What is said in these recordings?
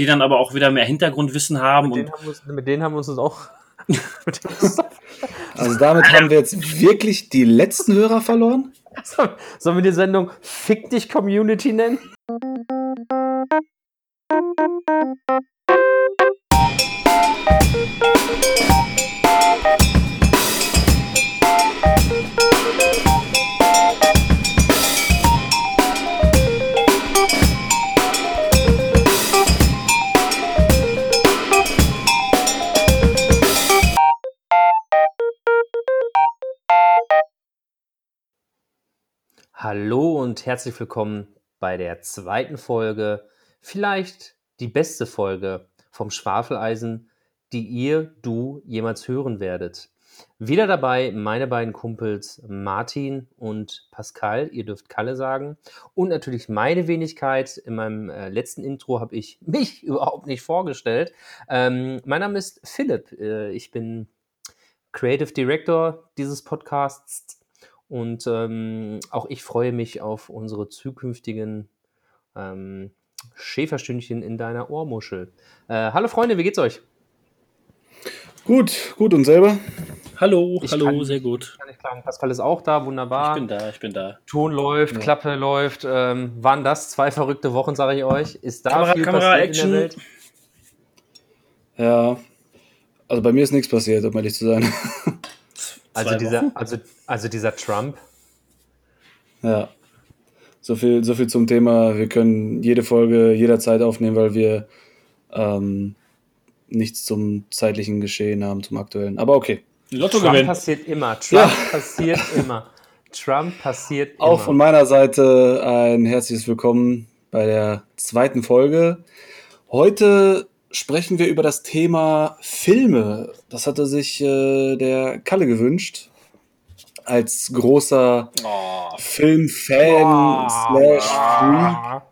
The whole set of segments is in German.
die dann aber auch wieder mehr Hintergrundwissen haben. Mit, denen haben, wir uns, mit denen haben wir uns auch. also damit haben wir jetzt wirklich die letzten Hörer verloren? Sollen wir die Sendung Fick dich Community nennen? Hallo und herzlich willkommen bei der zweiten Folge, vielleicht die beste Folge vom Schwafeleisen, die ihr, du jemals hören werdet. Wieder dabei meine beiden Kumpels Martin und Pascal, ihr dürft Kalle sagen. Und natürlich meine Wenigkeit. In meinem äh, letzten Intro habe ich mich überhaupt nicht vorgestellt. Ähm, mein Name ist Philipp. Äh, ich bin Creative Director dieses Podcasts und ähm, auch ich freue mich auf unsere zukünftigen ähm, Schäferstündchen in deiner Ohrmuschel. Äh, hallo Freunde, wie geht's euch? Gut, gut und selber? Hallo, ich hallo, kann, sehr gut. Kann ich klagen. Pascal ist auch da, wunderbar. Ich bin da, ich bin da. Ton läuft, ja. Klappe läuft. Ähm, waren das zwei verrückte Wochen, sage ich euch? Ist da Kamera, viel Kamera, passiert Action. in der Welt? Ja, also bei mir ist nichts passiert, um ehrlich zu sein. Also dieser, also, also dieser Trump. Ja. So viel, so viel zum Thema. Wir können jede Folge jederzeit aufnehmen, weil wir ähm, nichts zum zeitlichen Geschehen haben, zum aktuellen. Aber okay. Lotto Trump passiert immer. Trump ja. passiert immer. Trump passiert immer. Auch von meiner Seite ein herzliches Willkommen bei der zweiten Folge. Heute sprechen wir über das Thema Filme. Das hatte sich äh, der Kalle gewünscht. Als großer oh. Filmfan oh. slash Freak.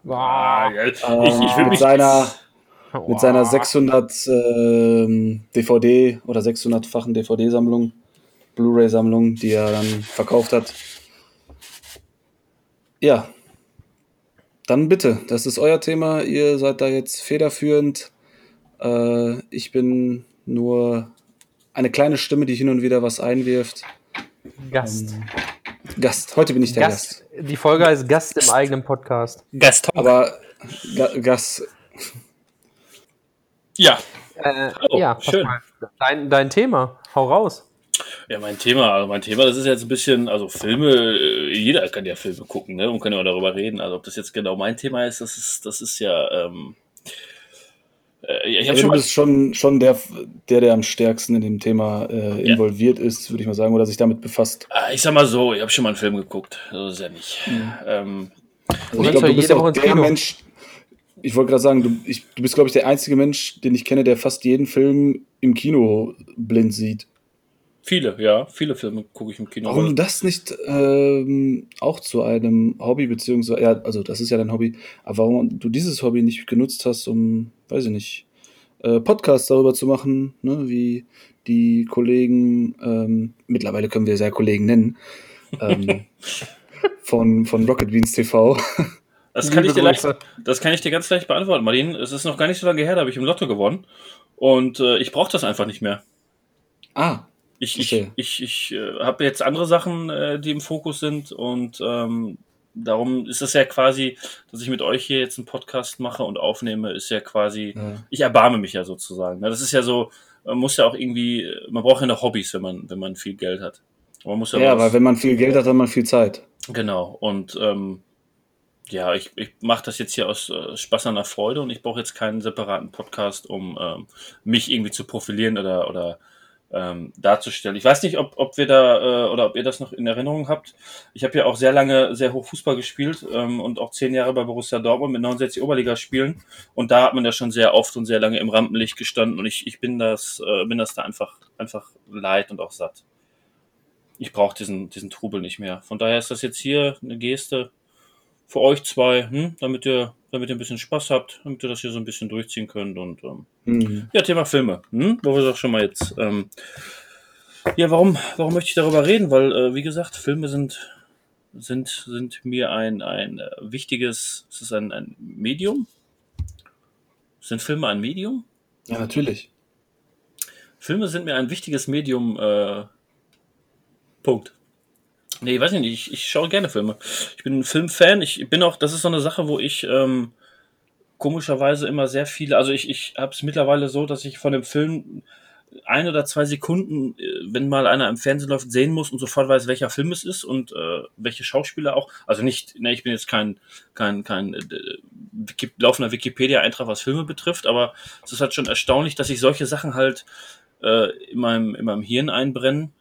Oh. ich, ich mit seiner mit seiner 600 äh, DVD oder 600-fachen DVD-Sammlung, Blu-ray-Sammlung, die er dann verkauft hat. Ja, dann bitte, das ist euer Thema. Ihr seid da jetzt federführend. Äh, ich bin nur eine kleine Stimme, die hin und wieder was einwirft. Gast. Ähm, Gast. Heute bin ich der Gast. Gast. Die Folge heißt Gast im eigenen Podcast. Gast. Aber Ga Gast. Ja. Äh, oh, ja, schön. Dein, dein Thema. Hau raus. Ja, mein Thema, also mein Thema, das ist jetzt ein bisschen, also Filme, äh, jeder kann ja Filme gucken, ne, und kann ja darüber reden. Also ob das jetzt genau mein Thema ist, das ist, das ist ja, ähm, äh, ich also du bist schon, schon der, der, der am stärksten in dem Thema äh, involviert ja. ist, würde ich mal sagen, oder sich damit befasst. Ah, ich sag mal so, ich habe schon mal einen Film geguckt. So ist ja nicht. Mhm. Ähm, also ich glaube, du bist auch der. Mensch, ich wollte gerade sagen, du, ich, du bist, glaube ich, der einzige Mensch, den ich kenne, der fast jeden Film im Kino blind sieht. Viele, ja, viele Filme gucke ich im Kino. Warum das nicht ähm, auch zu einem Hobby, beziehungsweise, ja, also das ist ja dein Hobby, aber warum du dieses Hobby nicht genutzt hast, um, weiß ich nicht, äh, Podcasts darüber zu machen, ne, wie die Kollegen, ähm, mittlerweile können wir sehr Kollegen nennen, ähm, von, von Rocket Beans TV. Das kann, ich dir leicht, das kann ich dir ganz leicht beantworten, Martin. Es ist noch gar nicht so lange her, da habe ich im Lotto gewonnen. Und äh, ich brauche das einfach nicht mehr. Ah, ich, ich, ich, ich äh, habe jetzt andere Sachen, äh, die im Fokus sind und ähm, darum ist es ja quasi, dass ich mit euch hier jetzt einen Podcast mache und aufnehme, ist ja quasi, ja. ich erbarme mich ja sozusagen. Das ist ja so, man muss ja auch irgendwie, man braucht ja noch Hobbys, wenn man, wenn man viel Geld hat. Man muss ja, ja weil wenn man viel Geld hat, hat man viel Zeit. Genau. Und ähm, ja, ich, ich mache das jetzt hier aus äh, Spaß an der Freude und ich brauche jetzt keinen separaten Podcast, um ähm, mich irgendwie zu profilieren oder, oder ähm, darzustellen. Ich weiß nicht, ob, ob wir da äh, oder ob ihr das noch in Erinnerung habt. Ich habe ja auch sehr lange sehr hoch Fußball gespielt ähm, und auch zehn Jahre bei Borussia Dortmund mit 69 Oberligaspielen und da hat man ja schon sehr oft und sehr lange im Rampenlicht gestanden und ich, ich bin das äh, bin das da einfach einfach leid und auch satt. Ich brauche diesen diesen Trubel nicht mehr. Von daher ist das jetzt hier eine Geste für euch zwei, hm, damit ihr damit ihr ein bisschen Spaß habt, damit ihr das hier so ein bisschen durchziehen könnt. Und ähm, mhm. ja, Thema Filme, hm? wo wir doch schon mal jetzt. Ähm, ja, warum, warum möchte ich darüber reden? Weil, äh, wie gesagt, Filme sind, sind, sind mir ein, ein äh, wichtiges, es ist ein, ein Medium. Sind Filme ein Medium? Ja, natürlich. Filme sind mir ein wichtiges Medium. Äh, Punkt. Nee, weiß ich nicht. Ich, ich schaue gerne Filme. Ich bin ein Filmfan. Ich bin auch, das ist so eine Sache, wo ich ähm, komischerweise immer sehr viele, also ich, ich habe es mittlerweile so, dass ich von dem Film ein oder zwei Sekunden, äh, wenn mal einer im Fernsehen läuft, sehen muss und sofort weiß, welcher Film es ist und äh, welche Schauspieler auch. Also nicht, ne, ich bin jetzt kein, kein, kein äh, laufender Wikipedia-Eintrag, was Filme betrifft, aber es ist halt schon erstaunlich, dass sich solche Sachen halt äh, in, meinem, in meinem Hirn einbrennen,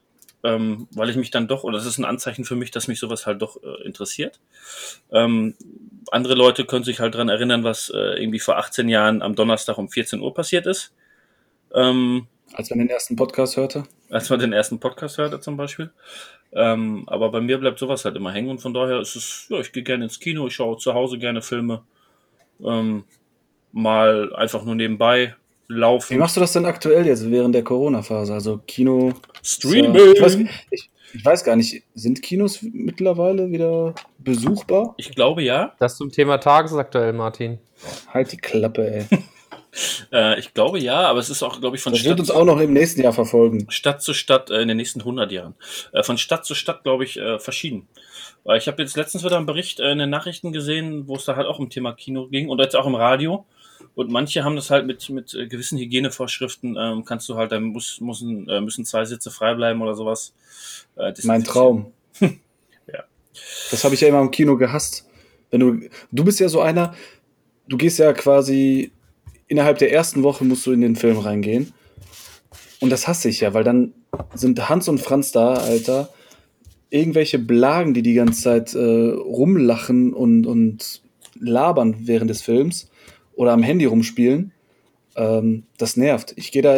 ähm, weil ich mich dann doch, oder das ist ein Anzeichen für mich, dass mich sowas halt doch äh, interessiert. Ähm, andere Leute können sich halt dran erinnern, was äh, irgendwie vor 18 Jahren am Donnerstag um 14 Uhr passiert ist. Ähm, Als man den ersten Podcast hörte. als man den ersten Podcast hörte zum Beispiel. Ähm, aber bei mir bleibt sowas halt immer hängen und von daher ist es, ja, ich gehe gerne ins Kino, ich schaue zu Hause gerne Filme. Ähm, mal einfach nur nebenbei Wie laufen. machst du das denn aktuell jetzt während der Corona-Phase? Also Kino. Streaming! Ich weiß, ich, ich weiß gar nicht, sind Kinos mittlerweile wieder besuchbar? Ich glaube ja. Das zum Thema tagesaktuell, Martin. Halt die Klappe, ey. Äh, ich glaube ja, aber es ist auch, glaube ich, von Das wird Stadt, uns auch noch im nächsten Jahr verfolgen. Stadt zu Stadt äh, in den nächsten 100 Jahren. Äh, von Stadt zu Stadt, glaube ich, verschieden. Weil ich habe jetzt letztens wieder einen Bericht in den Nachrichten gesehen, wo es da halt auch um Thema Kino ging und jetzt auch im Radio. Und manche haben das halt mit, mit äh, gewissen Hygienevorschriften, ähm, kannst du halt, dann muss, müssen, äh, müssen zwei Sitze frei bleiben oder sowas. Äh, Mein Traum. Ja. Das habe ich ja immer im Kino gehasst. Wenn du, du bist ja so einer, du gehst ja quasi innerhalb der ersten Woche musst du in den Film reingehen. Und das hasse ich ja, weil dann sind Hans und Franz da, Alter. Irgendwelche Blagen, die die ganze Zeit äh, rumlachen und, und labern während des Films oder am Handy rumspielen. Ähm, das nervt. Ich gehe da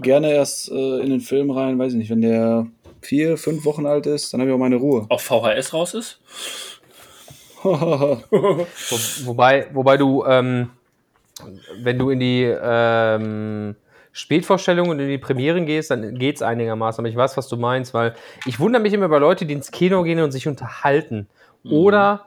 gerne erst äh, in den Film rein, weiß ich nicht, wenn der vier, fünf Wochen alt ist, dann habe ich auch meine Ruhe. Auf VHS raus ist. Wo, wobei, wobei du, ähm, wenn du in die ähm, Spätvorstellungen und in die Premieren gehst, dann geht es einigermaßen. Aber ich weiß, was du meinst, weil ich wundere mich immer über Leute, die ins Kino gehen und sich unterhalten. Oder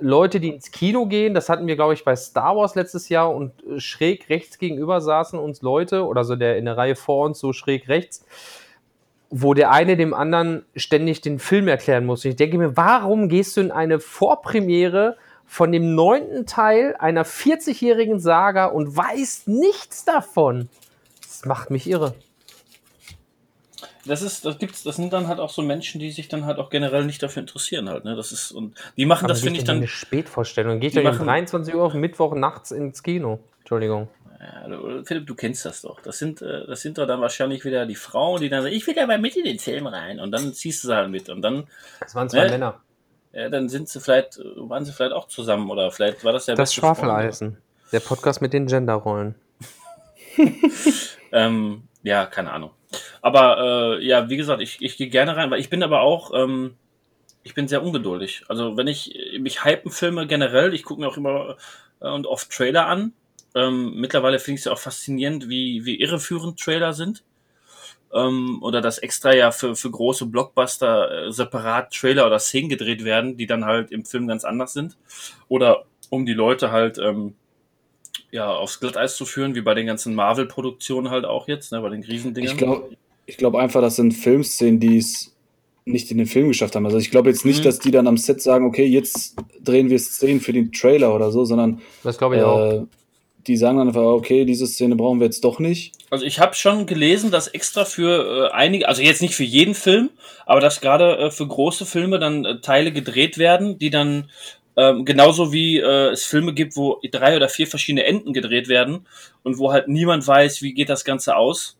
Leute, die ins Kino gehen, das hatten wir, glaube ich, bei Star Wars letztes Jahr und äh, schräg rechts gegenüber saßen uns Leute, oder so der in der Reihe vor uns, so schräg rechts, wo der eine dem anderen ständig den Film erklären muss. Ich denke mir, warum gehst du in eine Vorpremiere von dem neunten Teil einer 40-jährigen Saga und weißt nichts davon? Das macht mich irre. Das ist, das gibt's, das sind dann halt auch so Menschen, die sich dann halt auch generell nicht dafür interessieren halt, ne? Das ist, und die machen das, geht finde ich, dann, eine Spätvorstellung. Geht doch um machen- 23 Uhr auf Mittwoch nachts ins Kino. Entschuldigung. Ja, Philipp, du kennst das doch. Das sind, äh, das sind doch dann wahrscheinlich wieder die Frauen, die dann sagen, ich will aber mit in den Film rein. Und dann ziehst du sie halt mit. Und dann, Das waren zwei Ne? Männer. ja, dann sind sie vielleicht, waren sie vielleicht auch zusammen oder vielleicht war das ja Das Schwafeleisen. Der Podcast mit den Genderrollen. Ähm, ja, keine Ahnung. Aber äh, ja, wie gesagt, ich, ich gehe gerne rein, weil ich bin aber auch, ähm, ich bin sehr ungeduldig. Also wenn ich mich hypen Filme generell, ich gucke mir auch immer äh, und oft Trailer an. Ähm, mittlerweile finde ich es ja auch faszinierend, wie, wie irreführend Trailer sind. Ähm, oder dass extra ja für, für große Blockbuster äh, separat Trailer oder Szenen gedreht werden, die dann halt im Film ganz anders sind. Oder um die Leute halt ähm, ja, aufs Glatteis zu führen, wie bei den ganzen Marvel-Produktionen halt auch jetzt, ne, bei den Riesendingern. Ich glaube ich glaub einfach, das sind Filmszenen, die es nicht in den Film geschafft haben. Also ich glaube jetzt nicht, Mhm. dass die dann am Set sagen, okay, jetzt drehen wir Szenen für den Trailer oder so, sondern Das glaube ich auch. äh, die sagen dann einfach, okay, diese Szene brauchen wir jetzt doch nicht. Also ich habe schon gelesen, dass extra für äh, einige, also jetzt nicht für jeden Film, aber dass gerade äh, für große Filme dann äh, Teile gedreht werden, die dann ähm, genauso wie äh, es Filme gibt, wo drei oder vier verschiedene Enden gedreht werden und wo halt niemand weiß, wie geht das Ganze aus.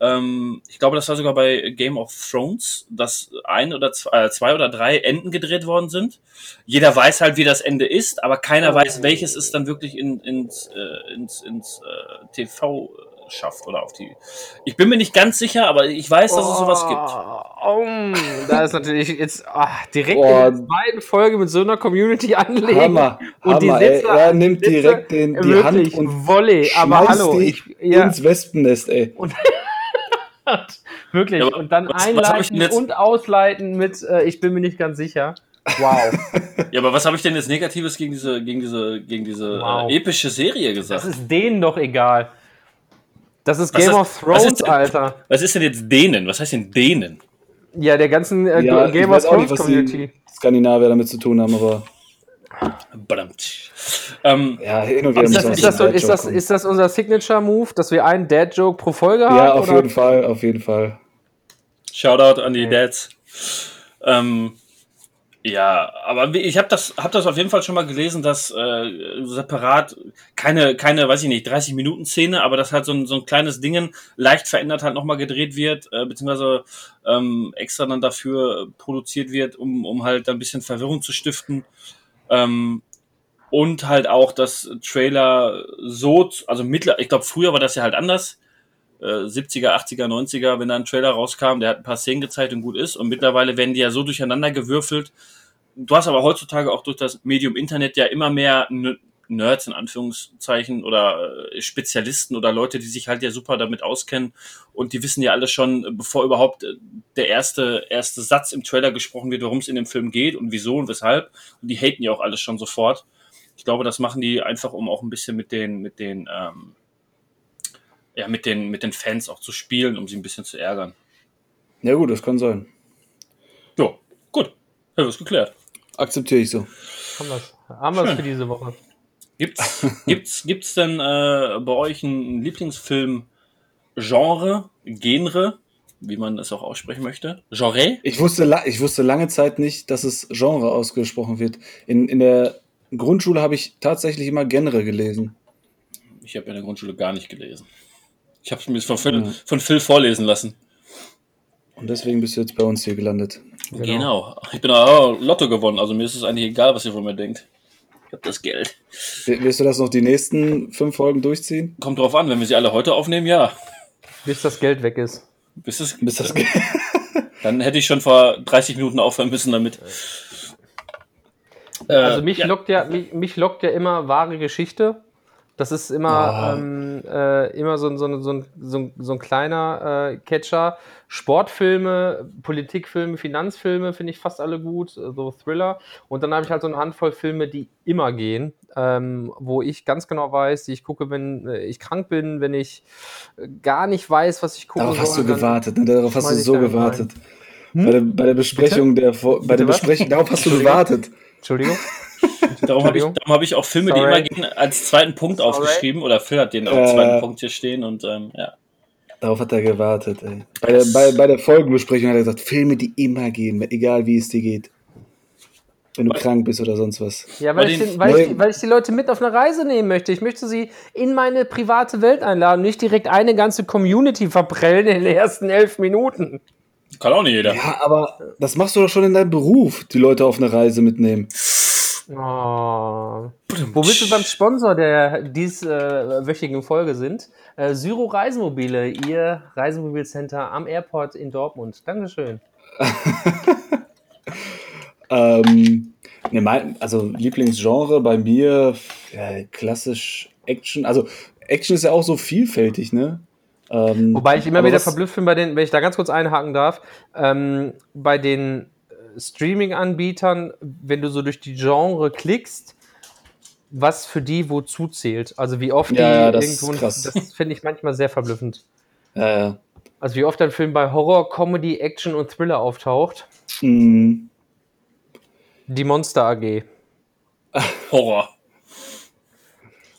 Ähm, ich glaube, das war sogar bei Game of Thrones, dass ein oder zwei, äh, zwei oder drei Enden gedreht worden sind. Jeder weiß halt, wie das Ende ist, aber keiner weiß, welches es dann wirklich in, ins, äh, ins, ins äh, TV schafft oder auf die. Ich bin mir nicht ganz sicher, aber ich weiß, dass es sowas gibt. Oh, da ist natürlich jetzt ah, direkt Oh. in der zweiten Folge mit so einer Community anlegen. Hammer, Und die Hammer, ey. Sitze- Er nimmt Sitze- direkt den, die Wirklich, Hand und Volley, aber schmeißt hallo, die ich, ja, ins Wespennest, ey. wirklich. Ja, und dann was- was einleiten jetzt- und ausleiten mit, äh, ich bin mir nicht ganz sicher. Wow. Ja, aber was habe ich denn jetzt Negatives gegen diese, gegen diese, gegen diese Wow. äh, epische Serie Das gesagt? ist denen doch egal. Das ist Was Game ist- of was Thrones, denn- Alter. Was ist denn jetzt denen? Was heißt denn denen? Ja, der ganzen äh, Ja, ich Game of nicht, Thrones was Community. die Skandinavier damit zu tun haben, aber Badamtsch. Ähm, ja, hin und wieder Ist das, ist, das, so, ist, das, ist das unser Signature-Move, dass wir einen Dad-Joke pro Folge haben? Ja, auf oder? jeden Fall, auf jeden Fall. Shoutout an die Okay. Dads. Ähm, ja, aber ich habe das, hab das auf jeden Fall schon mal gelesen, dass äh, separat keine, keine, weiß ich nicht, 30 Minuten Szene, aber dass halt so ein, so ein kleines Dingen leicht verändert halt nochmal gedreht wird, äh, beziehungsweise ähm, extra dann dafür produziert wird, um, um halt ein bisschen Verwirrung zu stiften. Ähm, und halt auch das Trailer so, also mittler, ich glaube, früher war das ja halt anders. Äh, 70er, 80er, 90er, wenn da ein Trailer rauskam, der hat ein paar Szenen gezeigt und gut ist. Und mittlerweile werden die ja so durcheinander gewürfelt. Du hast aber heutzutage auch durch das Medium Internet ja immer mehr Nerds in Anführungszeichen oder äh, Spezialisten oder Leute, die sich halt ja super damit auskennen und die wissen ja alle schon, äh, bevor überhaupt äh, der erste, erste Satz im Trailer gesprochen wird, worum es in dem Film geht und wieso und weshalb. Und die haten ja auch alles schon sofort. Ich glaube, das machen die einfach, um auch ein bisschen mit den, mit den, ähm, ja, mit den, mit den Fans auch zu spielen, um sie ein bisschen zu ärgern. Ja gut, das kann sein. Ja, gut. Haben wir es geklärt. Akzeptiere ich so. Haben. Haben wir es für diese Woche. Gibt's, gibt's, gibt's denn äh, bei euch einen Lieblingsfilm Genre, Genre, wie man es auch aussprechen möchte? Genre? Ich wusste, ich wusste lange Zeit nicht, dass es Genre ausgesprochen wird. In, in der Grundschule habe ich tatsächlich immer Genre gelesen. Ich habe in der Grundschule gar nicht gelesen. Ich habe es mir von Phil, Ja. von Phil vorlesen lassen. Und deswegen bist du jetzt bei uns hier gelandet. Genau. Ich bin auch Lotto gewonnen, also mir ist es eigentlich egal, was ihr von mir denkt. Ich habe das Geld. W- Wirst du das noch die nächsten fünf Folgen durchziehen? Kommt drauf an, wenn wir sie alle heute aufnehmen, ja. Bis das Geld weg ist. Bis es, Bis das dann hätte ich schon vor 30 Minuten aufhören müssen damit. Äh, Also mich ja. lockt ja, mich, mich lockt ja immer wahre Geschichte. Das ist immer, Ah. ähm, äh, immer so, ein- so, so, so, ein- kleiner äh, Catcher. Sportfilme, Politikfilme, Finanzfilme finde ich fast alle gut, äh, so Thriller. Und dann habe ich halt so eine Handvoll Filme, die immer gehen, ähm, wo ich ganz genau weiß, die ich gucke, wenn äh, ich krank bin, wenn ich äh, gar nicht weiß, was ich gucke. Darauf hast du gewartet, ne? Darauf hast du so gewartet. Bei, der, bei der Besprechung der Vor- bei der Bitte was? Besprechung, darauf hast du gewartet. Entschuldigung. Darum habe ich, darum hab ich auch Filme, die Sorry. immer gehen, als zweiten Punkt Sorry. aufgeschrieben. Oder Phil hat den Äh. als zweiten Punkt hier stehen. Und ähm, ja. Darauf hat er gewartet, ey. Bei der, bei, bei der Folgenbesprechung hat er gesagt, Filme, die immer gehen, egal wie es dir geht. Wenn du krank bist oder sonst was. Ja, weil, ich, den- weil, ich, die- weil ich die Leute mit auf eine Reise nehmen möchte. Ich möchte sie in meine private Welt einladen, nicht direkt eine ganze Community verprellen in den ersten elf Minuten. Kann auch nicht jeder. Ja, aber das machst du doch schon in deinem Beruf, die Leute auf eine Reise mitnehmen. Oh. Womit wir beim Sponsor der dieswöchigen Folge sind. Äh, Syro Reisemobile, ihr Reisemobilcenter am Airport in Dortmund. Dankeschön. Ähm, ne, mein, also Lieblingsgenre bei mir, ja, klassisch Action. Also Action ist ja auch so vielfältig, ne? Ähm, Wobei ich immer wieder verblüfft bin bei den, wenn ich da ganz kurz einhaken darf, ähm, bei den äh, Streaming-Anbietern, wenn du so durch die Genre klickst, was für die wozu zählt. Also wie oft Ja, die ja, das ist irgendwo, krass. das finde ich manchmal sehr verblüffend. Ja, ja. Also wie oft ein Film bei Horror, Comedy, Action und Thriller auftaucht. Mm, Die Monster AG. Horror.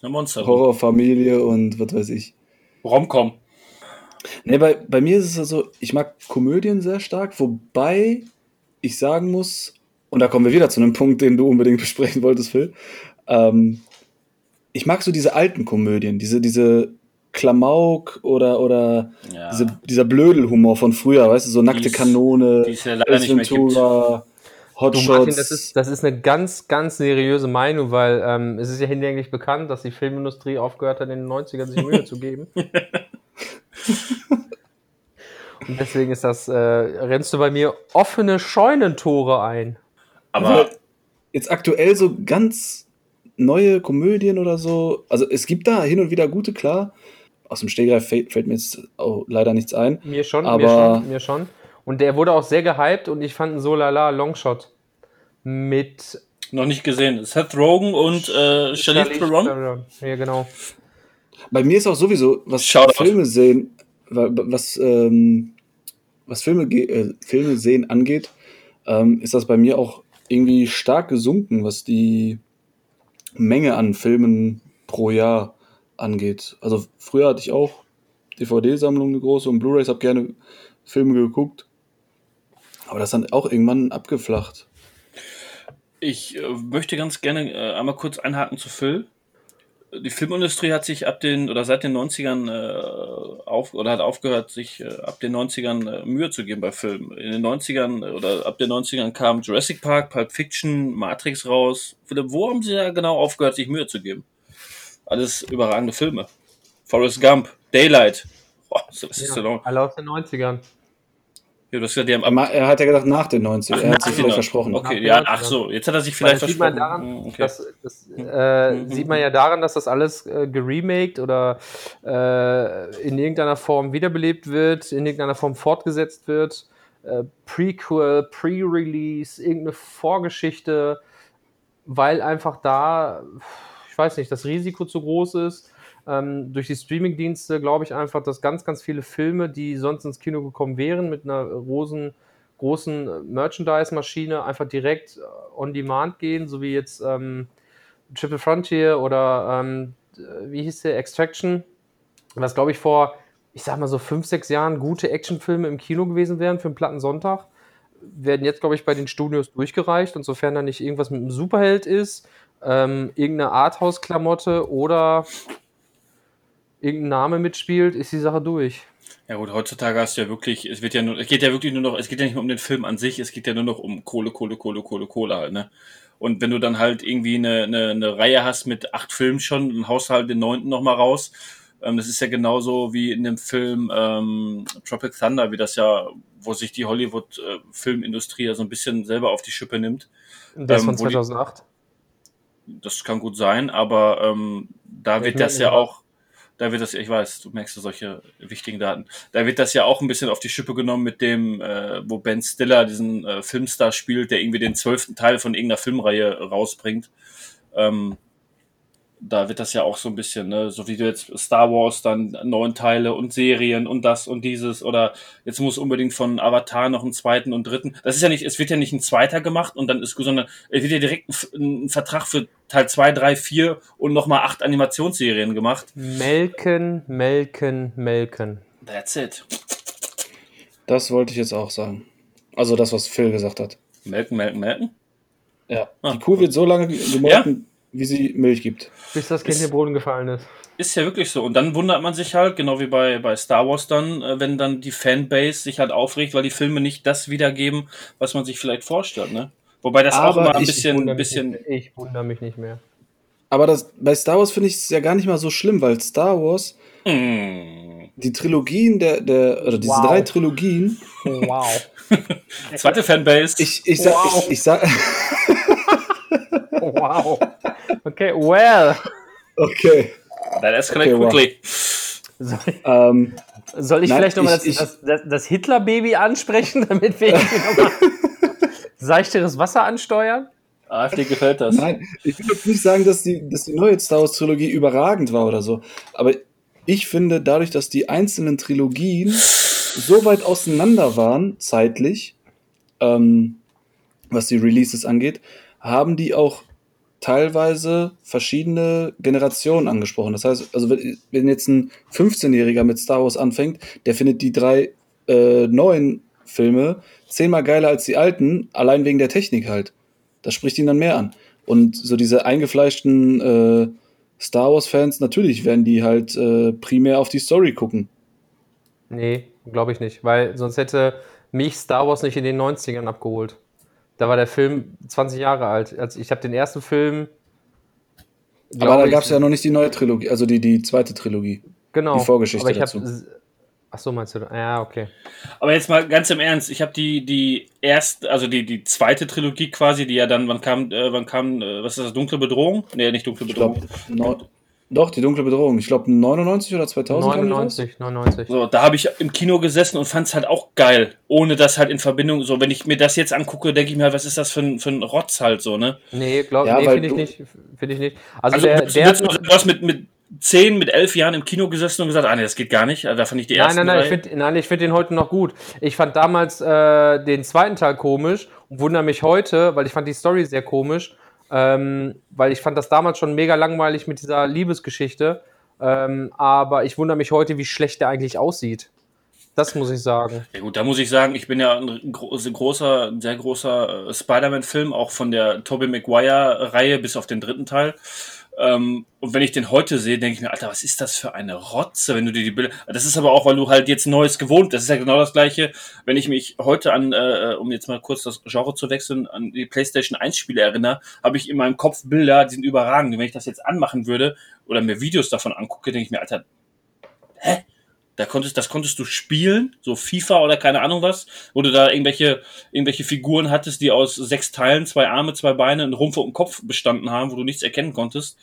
Eine Monster. Horrorfamilie und was weiß ich. Romcom. Ne, bei, bei mir ist es so, ich mag Komödien sehr stark, wobei ich sagen muss, und da kommen wir wieder zu einem Punkt, den du unbedingt besprechen wolltest, Phil. Ähm, ich mag so diese alten Komödien, diese, diese Klamauk oder, oder Ja. diese, dieser Blödelhumor von früher, weißt du, so nackte Die's- Kanone, die es ja. Ventura, Du, Martin, Hotshots. das ist, das ist eine ganz, ganz seriöse Meinung, weil ähm, es ist ja hinlänglich bekannt, dass die Filmindustrie aufgehört hat, in den 90ern sich Mühe zu geben. Und deswegen ist das, äh, rennst du bei mir offene Scheunentore ein. Aber jetzt aktuell so ganz neue Komödien oder so. Also es gibt da hin und wieder gute, klar. Aus dem Stegreif fällt, fällt mir jetzt auch leider nichts ein. Mir schon, mir Aber- schon, mir schon. Und der wurde auch sehr gehypt und ich fand ihn so lala Longshot. mit Noch nicht gesehen. Seth Rogen und äh, Charlize Theron. Ja, genau. Bei mir ist auch sowieso, was Shoutout. Filme sehen, wa- was, ähm, was Filme, äh, Filme sehen angeht, ähm, ist das bei mir auch irgendwie stark gesunken, was die Menge an Filmen pro Jahr angeht. Also früher hatte ich auch DVD-Sammlung eine große und Blu-rays, habe gerne Filme geguckt. Aber das dann auch irgendwann abgeflacht. Ich äh, möchte ganz gerne äh, einmal kurz einhaken zu Phil. Die Filmindustrie hat sich ab den oder seit den 90ern äh, auf oder hat aufgehört, sich äh, ab den 90ern äh, Mühe zu geben bei Filmen. In den 90ern äh, oder ab den 90ern kam Jurassic Park, Pulp Fiction, Matrix raus. Philipp, wo haben sie da genau aufgehört, sich Mühe zu geben? Alles überragende Filme. Forrest Gump, Daylight. Boah, so ist Ja, ja. noch. alle aus den 90ern. Ja, du hast gesagt, die haben Er ma- Er hat ja gedacht nach den 90 er hat sich Ach, vielleicht versprochen. Okay, Nach ja, ach 90ern. so, jetzt hat er sich vielleicht das sieht man versprochen. daran, Hm, okay. Das, das äh, Mhm. sieht man ja daran, dass das alles äh, geremaked oder äh, in irgendeiner Form wiederbelebt wird, in irgendeiner Form fortgesetzt wird. Äh, Prequel, Pre-Release, irgendeine Vorgeschichte, weil einfach da, ich weiß nicht, das Risiko zu groß ist. Ähm, durch die Streaming-Dienste glaube ich einfach, dass ganz, ganz viele Filme, die sonst ins Kino gekommen wären, mit einer großen, großen äh, Merchandise-Maschine einfach direkt äh, on demand gehen, so wie jetzt ähm, Triple Frontier oder ähm, äh, wie hieß der? Extraction, was glaube ich vor, ich sag mal so fünf, sechs Jahren gute Actionfilme im Kino gewesen wären für einen platten Sonntag, werden jetzt glaube ich bei den Studios durchgereicht. Und sofern da nicht irgendwas mit einem Superheld ist, ähm, irgendeine Arthouse-Klamotte oder irgendein Name mitspielt, ist die Sache durch. Ja gut, heutzutage hast du ja wirklich, es wird ja nur, es geht ja wirklich nur noch, es geht ja nicht mehr um den Film an sich, es geht ja nur noch um Kohle, Kohle, Kohle, Kohle, Kohle halt, ne? Und wenn du dann halt irgendwie eine, eine, eine Reihe hast mit acht Filmen schon, dann haust du halt den neunten nochmal raus. Ähm, das ist ja genauso wie in dem Film ähm, Tropic Thunder, wie das ja, wo sich die Hollywood-Filmindustrie ja so ein bisschen selber auf die Schippe nimmt. Ist Ähm, von wo die- 2008. Das kann gut sein, aber ähm, da Ja, wird ich das ja auch, da wird das, ich weiß, du merkst ja solche wichtigen Daten, da wird das ja auch ein bisschen auf die Schippe genommen mit dem, äh, wo Ben Stiller diesen äh, Filmstar spielt, der irgendwie den zwölften Teil von irgendeiner Filmreihe rausbringt. Ähm, da wird das ja auch so ein bisschen, ne, so wie du jetzt Star Wars dann neun Teile und Serien und das und dieses oder jetzt muss unbedingt von Avatar noch einen zweiten und dritten. Das ist ja nicht, es wird ja nicht ein zweiter gemacht und dann ist gut, sondern es wird ja direkt ein, ein Vertrag für Teil zwei, drei, vier und nochmal acht Animationsserien gemacht. Melken, melken, melken. That's it. Das wollte ich jetzt auch sagen. Also das, was Phil gesagt hat. Melken, melken, melken. Ja. Ah. Die Kuh wird so lange gemolken, wie sie Milch gibt. Bis das Kind Ist- in den Boden gefallen ist. Ist ja wirklich so. Und dann wundert man sich halt, genau wie bei, bei Star Wars dann, äh, wenn dann die Fanbase sich halt aufregt, weil die Filme nicht das wiedergeben, was man sich vielleicht vorstellt, ne? Wobei das auch Aber immer ein ich- ich bisschen, mich bisschen, nicht. Ich wundere mich nicht mehr. Aber das, bei Star Wars finde ich es ja gar nicht mal so schlimm, weil Star Wars, mm, die Trilogien der, der oder diese Wow. drei Trilogien, Wow. zweite Fanbase. ich, ich sag, Wow. ich, ich sag, wow. Okay, well. okay. That escalate Okay, wow. quickly. Soll, Ähm, soll ich Nein, vielleicht nochmal das, ich- das, das, das Hitler-Baby ansprechen, damit wir nochmal seichteres Wasser ansteuern? AfD gefällt das. nein, ich will jetzt nicht sagen, dass die, dass die neue Star Wars Trilogie überragend war oder so. Aber ich finde, dadurch, dass die einzelnen Trilogien so weit auseinander waren, zeitlich, ähm, was die Releases angeht, haben die auch teilweise verschiedene Generationen angesprochen. Das heißt, also wenn, jetzt ein 15-Jähriger mit Star Wars anfängt, der findet die drei äh, neuen Filme zehnmal geiler als die alten, allein wegen der Technik halt. Das spricht ihn dann mehr an. Und so diese eingefleischten äh, Star Wars-Fans, natürlich werden die halt äh, primär auf die Story gucken. Nee, glaube ich nicht, weil sonst hätte mich Star Wars nicht in den 90ern abgeholt. Da war der Film 20 Jahre alt. Also ich habe den ersten Film. Aber glaub da gab es ja noch nicht die neue Trilogie, also die, die zweite Trilogie. genau, die Vorgeschichte aber ich hab, dazu. Ach so, meinst du? Ja, okay. Aber jetzt mal ganz im Ernst, ich habe die, die erste, also die, die zweite Trilogie quasi, die ja dann, wann kam, äh, wann kam, äh, was ist das, Dunkle Bedrohung? Nee, nicht Dunkle Ich Bedrohung. glaube, Doch, die dunkle Bedrohung. Ich glaube 99 oder 2000. 99, 99. So, da habe ich im Kino gesessen und fand es halt auch geil. Ohne das halt in Verbindung, so, wenn ich mir das jetzt angucke, denke ich mir halt, was ist das für ein, für ein Rotz halt so, ne? Nee, glaub, Ja, nee finde ich du- nicht. Finde ich nicht. Also, Also, der, du, der hat du, noch, du hast mit, mit 10, mit 11 Jahren im Kino gesessen und gesagt, ah, nee, das geht gar nicht. Also, Da fand ich die Nein, ersten nein, nein, ich drei- finde nein, ich find den heute noch gut. Ich fand damals äh, den zweiten Teil komisch und wundere mich heute, weil ich fand die Story sehr komisch, ähm, weil ich fand das damals schon mega langweilig mit dieser Liebesgeschichte. Ähm, aber ich wundere mich heute, wie schlecht der eigentlich aussieht. Das muss ich sagen. Ja gut, da muss ich sagen, ich bin ja ein gro großer, ein sehr großer äh, Spider-Man-Film, auch von der Tobey Maguire-Reihe bis auf den dritten Teil. Ähm, und wenn ich den heute sehe, denke ich mir, Alter, was ist das für eine Rotze, wenn du dir die Bilder. Das ist aber auch, weil du halt jetzt Neues gewohnt. Das ist ja genau das gleiche, wenn ich mich heute an, äh, um jetzt mal kurz das Genre zu wechseln, an die PlayStation 1-Spiele erinnere, habe ich in meinem Kopf Bilder, die sind überragend. Und wenn ich das jetzt anmachen würde oder mir Videos davon angucke, denke ich mir, Alter, hä? Da konntest, das konntest du spielen, so FIFA oder keine Ahnung was, wo du da irgendwelche, irgendwelche Figuren hattest, die aus sechs Teilen, zwei Arme, zwei Beine, ein Rumpf und ein Kopf bestanden haben, wo du nichts erkennen konntest.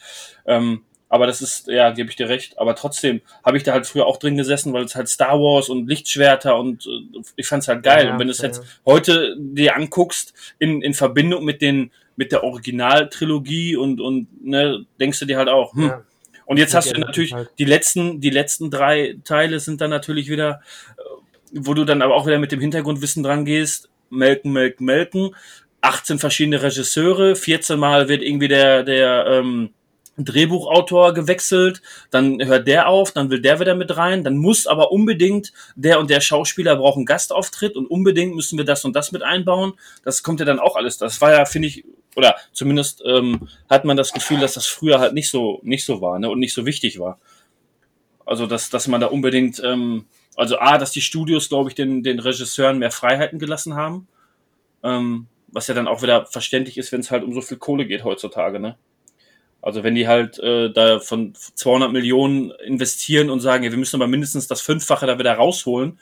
Ähm, aber das ist, ja, gebe ich dir recht. Aber trotzdem habe ich da halt früher auch drin gesessen, weil es halt Star Wars und Lichtschwerter und äh, ich fand's halt geil. Ja, und wenn du es jetzt heute dir anguckst, in, in Verbindung mit den, mit der Originaltrilogie und, und ne, denkst du dir halt auch, hm, Ja. Und jetzt hast du natürlich halt. die letzten, die letzten drei Teile sind dann natürlich wieder, äh, wo du dann aber auch wieder mit dem Hintergrundwissen dran gehst, melken, melken, melken. 18 verschiedene Regisseure, 14 Mal wird irgendwie der, der ähm, Drehbuchautor gewechselt, dann hört der auf, dann will der wieder mit rein, dann muss aber unbedingt der und der Schauspieler braucht einen Gastauftritt und unbedingt müssen wir das und das mit einbauen. Das kommt ja dann auch alles. Das war ja, finde ich, oder zumindest ähm, hat man das Gefühl, dass das früher halt nicht so nicht so war ne, und nicht so wichtig war. Also dass dass man da unbedingt, ähm, also a, dass die Studios, glaube ich, den den Regisseuren mehr Freiheiten gelassen haben, ähm, was ja dann auch wieder verständlich ist, wenn es halt um so viel Kohle geht heutzutage, ne? Also wenn die halt äh, da von 200 Millionen investieren und sagen, ja, wir müssen aber mindestens das Fünffache da wieder rausholen,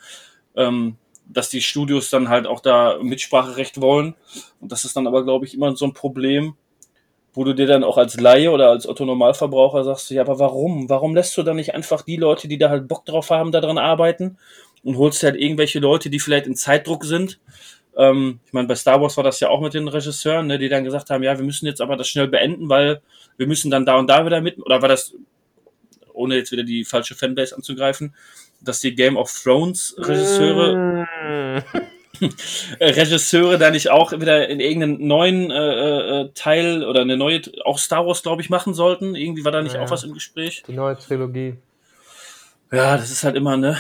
ähm, dass die Studios dann halt auch da Mitspracherecht wollen. Und das ist dann aber, glaube ich, immer so ein Problem, wo du dir dann auch als Laie oder als Otto Normalverbraucher sagst, ja, aber warum? Warum lässt du dann nicht einfach die Leute, die da halt Bock drauf haben, da dran arbeiten und holst halt irgendwelche Leute, die vielleicht in Zeitdruck sind? Ähm, ich meine, bei Star Wars war das ja auch mit den Regisseuren, ne, die dann gesagt haben, ja, wir müssen jetzt aber das schnell beenden, weil wir müssen dann da und da wieder mit, oder war das, ohne jetzt wieder die falsche Fanbase anzugreifen, dass die Game of Thrones Regisseure Mm. äh, Regisseure da nicht auch wieder in irgendeinen neuen äh, äh, Teil oder eine neue, auch Star Wars, glaube ich, machen sollten. Irgendwie war da nicht Ja. auch was im Gespräch. Die neue Trilogie. Ja, das ist halt immer, ne?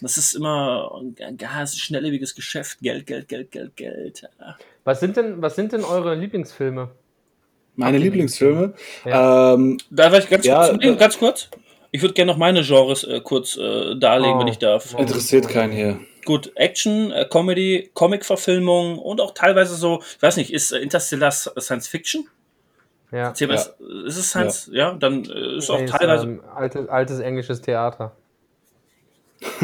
Das ist immer ein ganz schnelllebiges Geschäft. Geld, Geld, Geld, Geld, Geld. Ja. Was sind denn, was sind denn eure Lieblingsfilme? Meine Lieblingsfilme. Ja. Ähm, Da war ich ganz Ja, kurz, äh, ganz kurz. Ich würde gerne noch meine Genres äh, kurz äh, darlegen, Oh. wenn ich darf. Oh. interessiert keinen hier. Gut, Action, äh, Comedy, Comic-Verfilmung und auch teilweise so, ich weiß nicht, ist äh, Interstellar Science Fiction? Ja. Mal, Ist, ist es Science? Ja, dann äh, ist auch Nee, teilweise. ähm, altes, altes englisches Theater.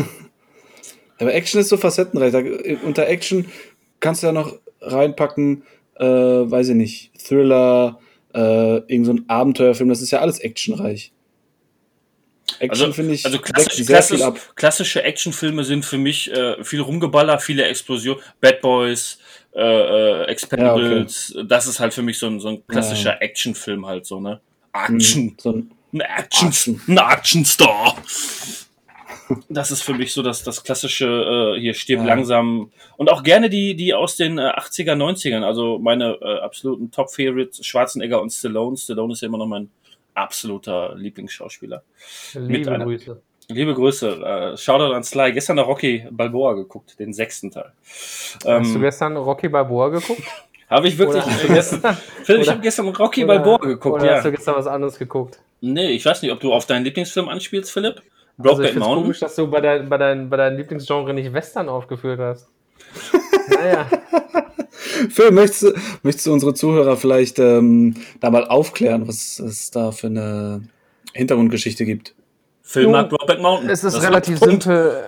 Aber Action ist so facettenreich. Da, unter Action kannst du ja noch reinpacken, äh, weiß ich nicht, Thriller, äh, irgend so ein Abenteuerfilm. Das ist ja alles actionreich. Action Also, finde ich also klassisch, klassisch, klassische Actionfilme sind für mich äh, viel Rumgeballer, viele Explosionen, Bad Boys, äh, äh, Expendables. Das ist halt für mich so ein, so ein klassischer Actionfilm halt so, ne? Action. Mhm. So ein, Ein Action, Action. ein Actionstar. Das ist für mich so das, das klassische äh, hier stirb Ja. langsam und auch gerne die die aus den äh, 80er 90ern, also meine äh, absoluten Top Favorites Schwarzenegger und Stallone. Stallone ist ja immer noch mein absoluter Lieblingsschauspieler. Liebe einer- Grüße. Liebe Grüße, äh, Shoutout an Sly. Gestern noch Rocky Balboa geguckt, den sechsten Teil. Hast du Ähm, gestern Rocky Balboa geguckt? habe ich wirklich Oder- äh, gestern, Phil, ich habe gestern Rocky Oder- Balboa geguckt, Oder ja. hast du gestern was anderes geguckt? Nee, ich weiß nicht, ob du auf deinen Lieblingsfilm anspielst, Philipp. Also ich Brokeback finde es Mountain. komisch, dass du bei, dein, bei, dein, bei deinem Lieblingsgenre nicht Western aufgeführt hast. Naja, Phil, möchtest du, möchtest du unsere Zuhörer vielleicht ähm, da mal aufklären, was es da für eine Hintergrundgeschichte gibt? Film Nun, mag Brokeback Mountain. es ist Das relativ simpel.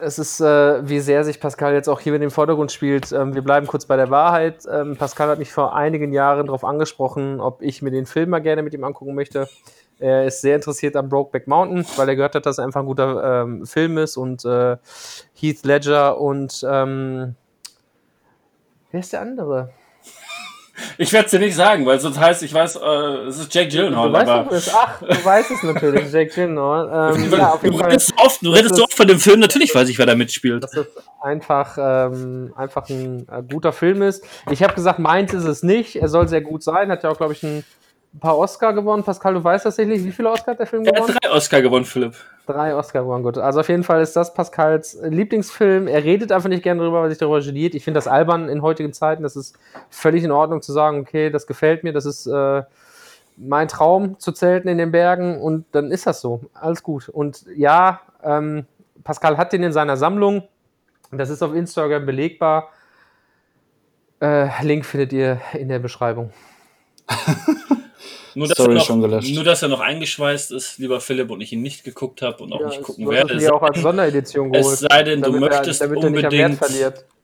es ist, äh, wie sehr sich Pascal jetzt auch hier mit dem Vordergrund spielt. Ähm, wir bleiben kurz bei der Wahrheit. Ähm, Pascal hat mich vor einigen Jahren darauf angesprochen, ob ich mir den Film mal gerne mit ihm angucken möchte. Er ist sehr interessiert an Brokeback Mountain, weil er gehört hat, dass es einfach ein guter ähm, Film ist und äh, Heath Ledger und ähm, wer ist der andere? Ich werde es dir nicht sagen, weil sonst heißt, ich weiß, äh, es ist Jake Gyllenhaal. Du weißt, aber es, ach, du weißt es natürlich, Jake Gyllenhaal. Ähm, du, ja, du redest oft, du redest oft von dem Film, natürlich weiß ich, wer da mitspielt. dass es einfach, ähm, einfach ein äh, guter Film ist. Ich habe gesagt, meins ist es nicht. Er soll sehr gut sein. Hat ja auch, glaube ich, ein paar Oscar gewonnen. Pascal, du weißt tatsächlich, wie viele Oscar hat der Film Er hat gewonnen? drei Oscar gewonnen, Philipp. Drei Oscar gewonnen, gut. Also auf jeden Fall ist das Pascals Lieblingsfilm. Er redet einfach nicht gerne darüber, weil sich darüber geniert. Ich finde das albern in heutigen Zeiten. Das ist völlig in Ordnung zu sagen, okay, das gefällt mir, das ist äh, mein Traum zu zelten in den Bergen und dann ist das so. Alles gut. Und ja, ähm, Pascal hat den in seiner Sammlung. Das ist auf Instagram belegbar. Äh, Link findet ihr in der Beschreibung. Nur dass, Story er noch, schon gelöscht. nur, dass er noch eingeschweißt ist, lieber Philipp, und ich ihn nicht geguckt habe und auch Ja, nicht gucken werde. es auch als Sonderedition geholt. es sei denn, du damit möchtest er unbedingt,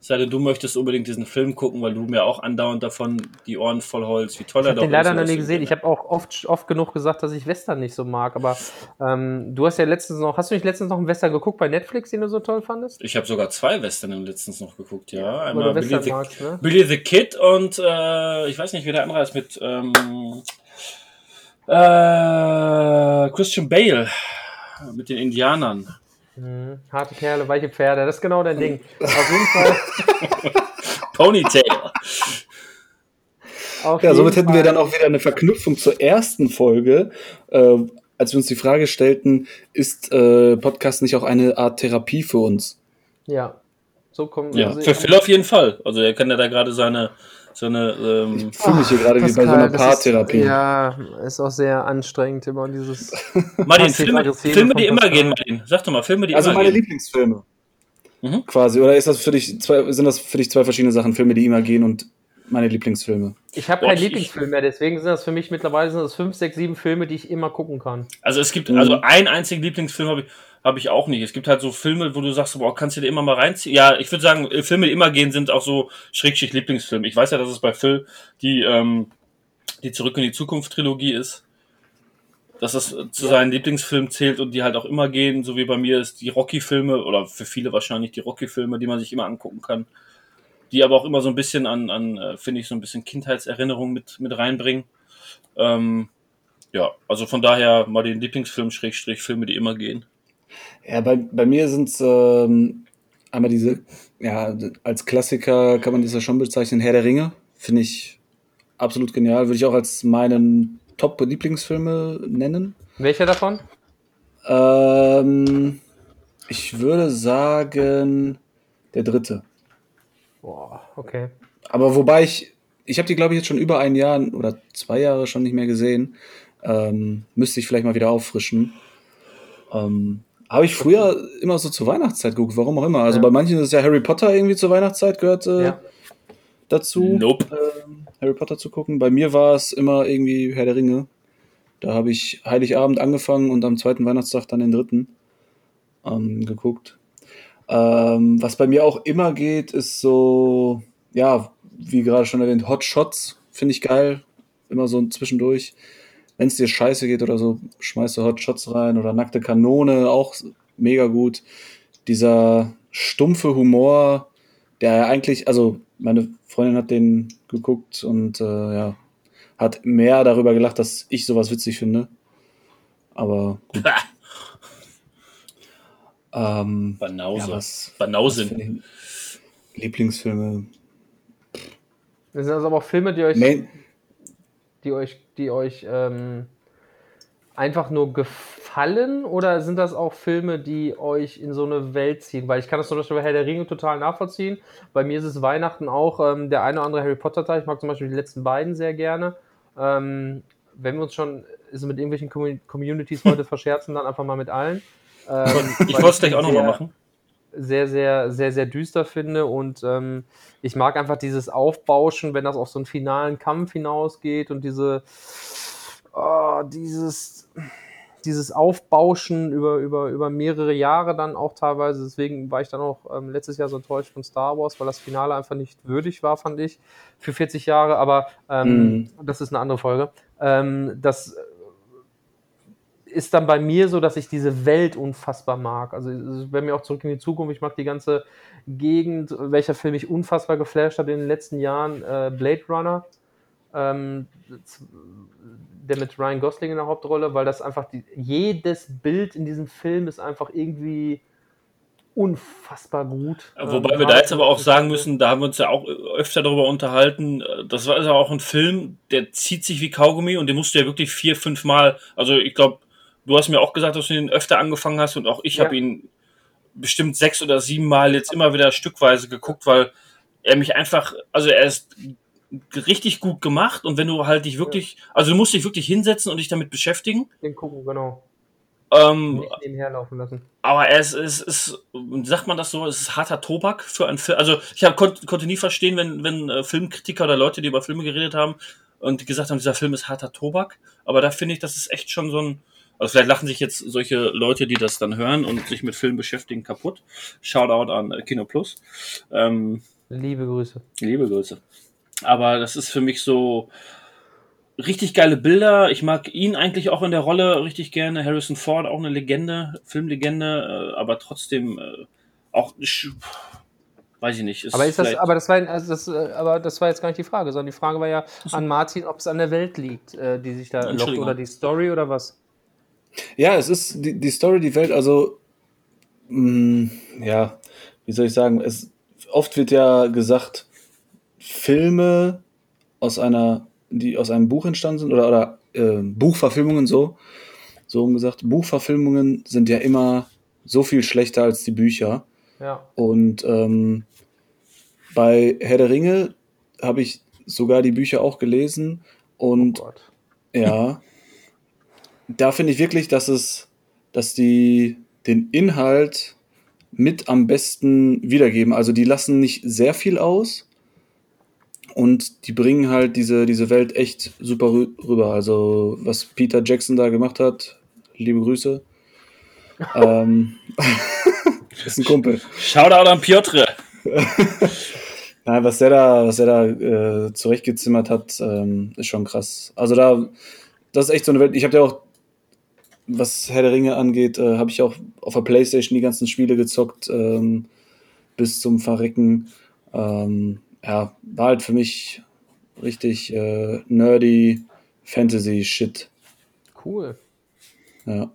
sei denn, du möchtest unbedingt diesen Film gucken, weil du mir auch andauernd davon die Ohren voll holst, wie toll Ich er habe doch den leider ist. noch und nie gesehen. Ich habe auch oft, oft genug gesagt, dass ich Western nicht so mag. Aber ähm, du hast ja letztens noch, hast du nicht letztens noch einen Western geguckt bei Netflix, den du so toll fandest? Ich habe sogar zwei Western letztens noch geguckt, ja. Einmal Billy the, magst, ne? Billy the Kid und äh, ich weiß nicht, wie der andere ist mit ähm, äh, Christian Bale mit den Indianern. Mhm. Harte Kerle, weiche Pferde, das ist genau dein Ding. Auf jeden Fall. Ponytail. Auf Ja, somit hätten wir Fall. dann auch wieder eine Verknüpfung zur ersten Folge, äh, als wir uns die Frage stellten, ist äh, Podcast nicht auch eine Art Therapie für uns? Ja. So kommt Ja, also für Phil auf jeden Fall. Also er kann ja da gerade seine, seine ähm, Ich fühle mich hier gerade wie bei so einer Paartherapie. Ist, ja, ist auch sehr anstrengend, immer dieses. Martin, Filme, Filme, die immer gehen, Martin. Sag doch mal, Filme, die Also immer meine gehen. Lieblingsfilme. Mhm. Quasi. Oder ist das für dich zwei, sind das für dich zwei verschiedene Sachen? Filme, die immer gehen und meine Lieblingsfilme. Ich habe keinen Lieblingsfilm mehr, deswegen sind das für mich mittlerweile sind das fünf, sechs, sieben Filme, die ich immer gucken kann. Also es gibt, Mhm. also einen einzigen Lieblingsfilm habe ich, hab ich auch nicht. Es gibt halt so Filme, wo du sagst, boah, kannst du dir immer mal reinziehen. Ja, ich würde sagen, äh, Filme, die immer gehen, sind auch so Schrägstrich Lieblingsfilme. Ich weiß ja, dass es bei Phil die, ähm, die Zurück in die Zukunft Trilogie ist. Dass das äh, zu seinen Lieblingsfilmen zählt und die halt auch immer gehen, so wie bei mir ist die Rocky-Filme oder für viele wahrscheinlich die Rocky-Filme, die man sich immer angucken kann. Die aber auch immer so ein bisschen an, an äh, finde ich, so ein bisschen Kindheitserinnerungen mit, mit reinbringen. Ähm, ja, also von daher mal den Lieblingsfilm, Schrägstrich, Filme, die immer gehen. Ja, bei, bei mir sind es ähm, einmal diese, ja, als Klassiker kann man das ja schon bezeichnen, Herr der Ringe. Finde ich absolut genial. Würde ich auch als meinen Top-Lieblingsfilme nennen. Welcher davon? Ähm, ich würde sagen, der dritte. Boah, okay. Aber wobei ich, ich habe die, glaube ich, jetzt schon über ein Jahr oder zwei Jahre schon nicht mehr gesehen. Ähm, müsste ich vielleicht mal wieder auffrischen. Ähm, habe ich früher immer so zur Weihnachtszeit geguckt, warum auch immer. Also Ja. bei manchen ist es ja Harry Potter irgendwie zur Weihnachtszeit gehört äh, Ja. dazu, Nope. ähm, Harry Potter zu gucken. Bei mir war es immer irgendwie Herr der Ringe. Da habe ich Heiligabend angefangen und am zweiten Weihnachtstag dann den dritten ähm, geguckt. Ähm, was bei mir auch immer geht, ist so, ja, wie gerade schon erwähnt, Hot Shots finde ich geil. Immer so zwischendurch. Wenn es dir scheiße geht oder so, schmeißt du Hot Shots rein oder nackte Kanone, auch mega gut. Dieser stumpfe Humor, der ja eigentlich, also meine Freundin hat den geguckt und äh, ja, hat mehr darüber gelacht, dass ich sowas witzig finde. Aber gut. Ähm, Banause. ja, was, was Banausen. ich Lieblingsfilme. Das sind also aber auch Filme, die euch, Main, die euch, die euch ähm, einfach nur gefallen oder sind das auch Filme, die euch in so eine Welt ziehen? Weil ich kann das zum Beispiel bei Herr der Ringe total nachvollziehen. Bei mir ist es Weihnachten auch ähm, der eine oder andere Harry Potter Teil. Ich mag zum Beispiel die letzten beiden sehr gerne. Ähm, wenn wir uns schon mit irgendwelchen Commu- Communities heute verscherzen, dann einfach mal mit allen. Ähm, Ich wollte es gleich auch nochmal machen. Sehr, sehr, sehr, sehr düster finde. Und ähm, ich mag einfach dieses Aufbauschen, wenn das auf so einen finalen Kampf hinausgeht und diese, oh, dieses, dieses Aufbauschen über, über, über mehrere Jahre dann auch teilweise. Deswegen war ich dann auch ähm, letztes Jahr so enttäuscht von Star Wars, weil das Finale einfach nicht würdig war, fand ich, für 40 Jahre. Aber ähm, mhm. das ist eine andere Folge. Ähm, das ist dann bei mir so, dass ich diese Welt unfassbar mag. Also wenn mir auch zurück in die Zukunft, ich mag die ganze Gegend, welcher Film mich unfassbar geflasht hat in den letzten Jahren, äh, Blade Runner, ähm, der mit Ryan Gosling in der Hauptrolle, weil das einfach die, jedes Bild in diesem Film ist einfach irgendwie unfassbar gut. Wobei ähm, wir da jetzt aber auch sagen müssen, da haben wir uns ja auch öfter darüber unterhalten, das war also auch ein Film, der zieht sich wie Kaugummi und den musst du ja wirklich vier, fünf Mal, also ich glaube, du hast mir auch gesagt, dass du ihn öfter angefangen hast und auch ich ja. habe ihn bestimmt sechs oder sieben Mal jetzt immer wieder stückweise geguckt, weil er mich einfach, also er ist richtig gut gemacht und wenn du halt dich wirklich, ja. also du musst dich wirklich hinsetzen und dich damit beschäftigen. Den gucken, genau. Ähm, Nicht nebenher laufen lassen. Aber es ist, ist, sagt man das so, es ist harter Tobak für einen Film. Also ich hab, kon konnte nie verstehen, wenn, wenn äh, Filmkritiker oder Leute, die über Filme geredet haben und gesagt haben, dieser Film ist harter Tobak. Aber da finde ich, das ist echt schon so ein, also vielleicht lachen sich jetzt solche Leute, die das dann hören und sich mit Filmen beschäftigen, kaputt. Shoutout an äh, Kino Plus. Ähm, liebe Grüße. Liebe Grüße. Aber das ist für mich so richtig geile Bilder. Ich mag ihn eigentlich auch in der Rolle richtig gerne. Harrison Ford, auch eine Legende, Filmlegende, äh, aber trotzdem äh, auch weiß ich nicht. aber ist das, aber das war, also das, aber das war jetzt gar nicht die Frage, sondern die Frage war ja an Martin, ob es an der Welt liegt, die sich da lockt oder die Story oder was? Ja, es ist die, die Story, die Welt, also, mh, mm, ja, wie soll ich sagen, es, oft wird ja gesagt, Filme aus einer, die aus einem Buch entstanden sind, oder, oder äh, Buchverfilmungen so, so gesagt, Buchverfilmungen sind ja immer so viel schlechter als die Bücher. Ja. Und ähm, bei Herr der Ringe habe ich sogar die Bücher auch gelesen und oh ja, da finde ich wirklich, dass es, dass die den Inhalt mit am besten wiedergeben. Also die lassen nicht sehr viel aus und die bringen halt diese, diese Welt echt super rüber. Also was Peter Jackson da gemacht hat, liebe Grüße. ähm, ist ein Kumpel. Shoutout an Piotr. Nein, was der da, was der da äh, zurechtgezimmert hat, ähm, ist schon krass. Also da, das ist echt so eine Welt. Ich habe ja auch was Herr der Ringe angeht, äh, habe ich auch auf der Playstation die ganzen Spiele gezockt, ähm, bis zum Verrecken. Ähm, ja, war halt für mich richtig äh, nerdy Fantasy-Shit. Cool. Ja.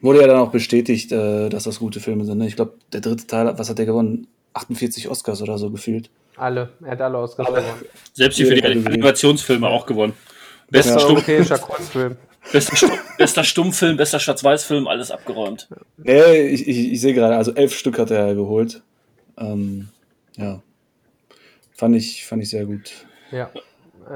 Wurde ja dann auch bestätigt, äh, dass das gute Filme sind. Ne? Ich glaube, der dritte Teil, was hat der gewonnen? 48 Oscars oder so gefühlt. Alle. Er hat alle Oscars gewonnen. Selbst die für die Animationsfilme auch gewonnen. Bester ja. europäischer Kurzfilm. Bester, Stumm, bester Stummfilm, bester Schwarz-Weiß-Film, alles abgeräumt. Nee, ich, ich, ich sehe gerade, also elf Stück hat er geholt. Ähm, ja. Fand ich, fand ich sehr gut. Ja.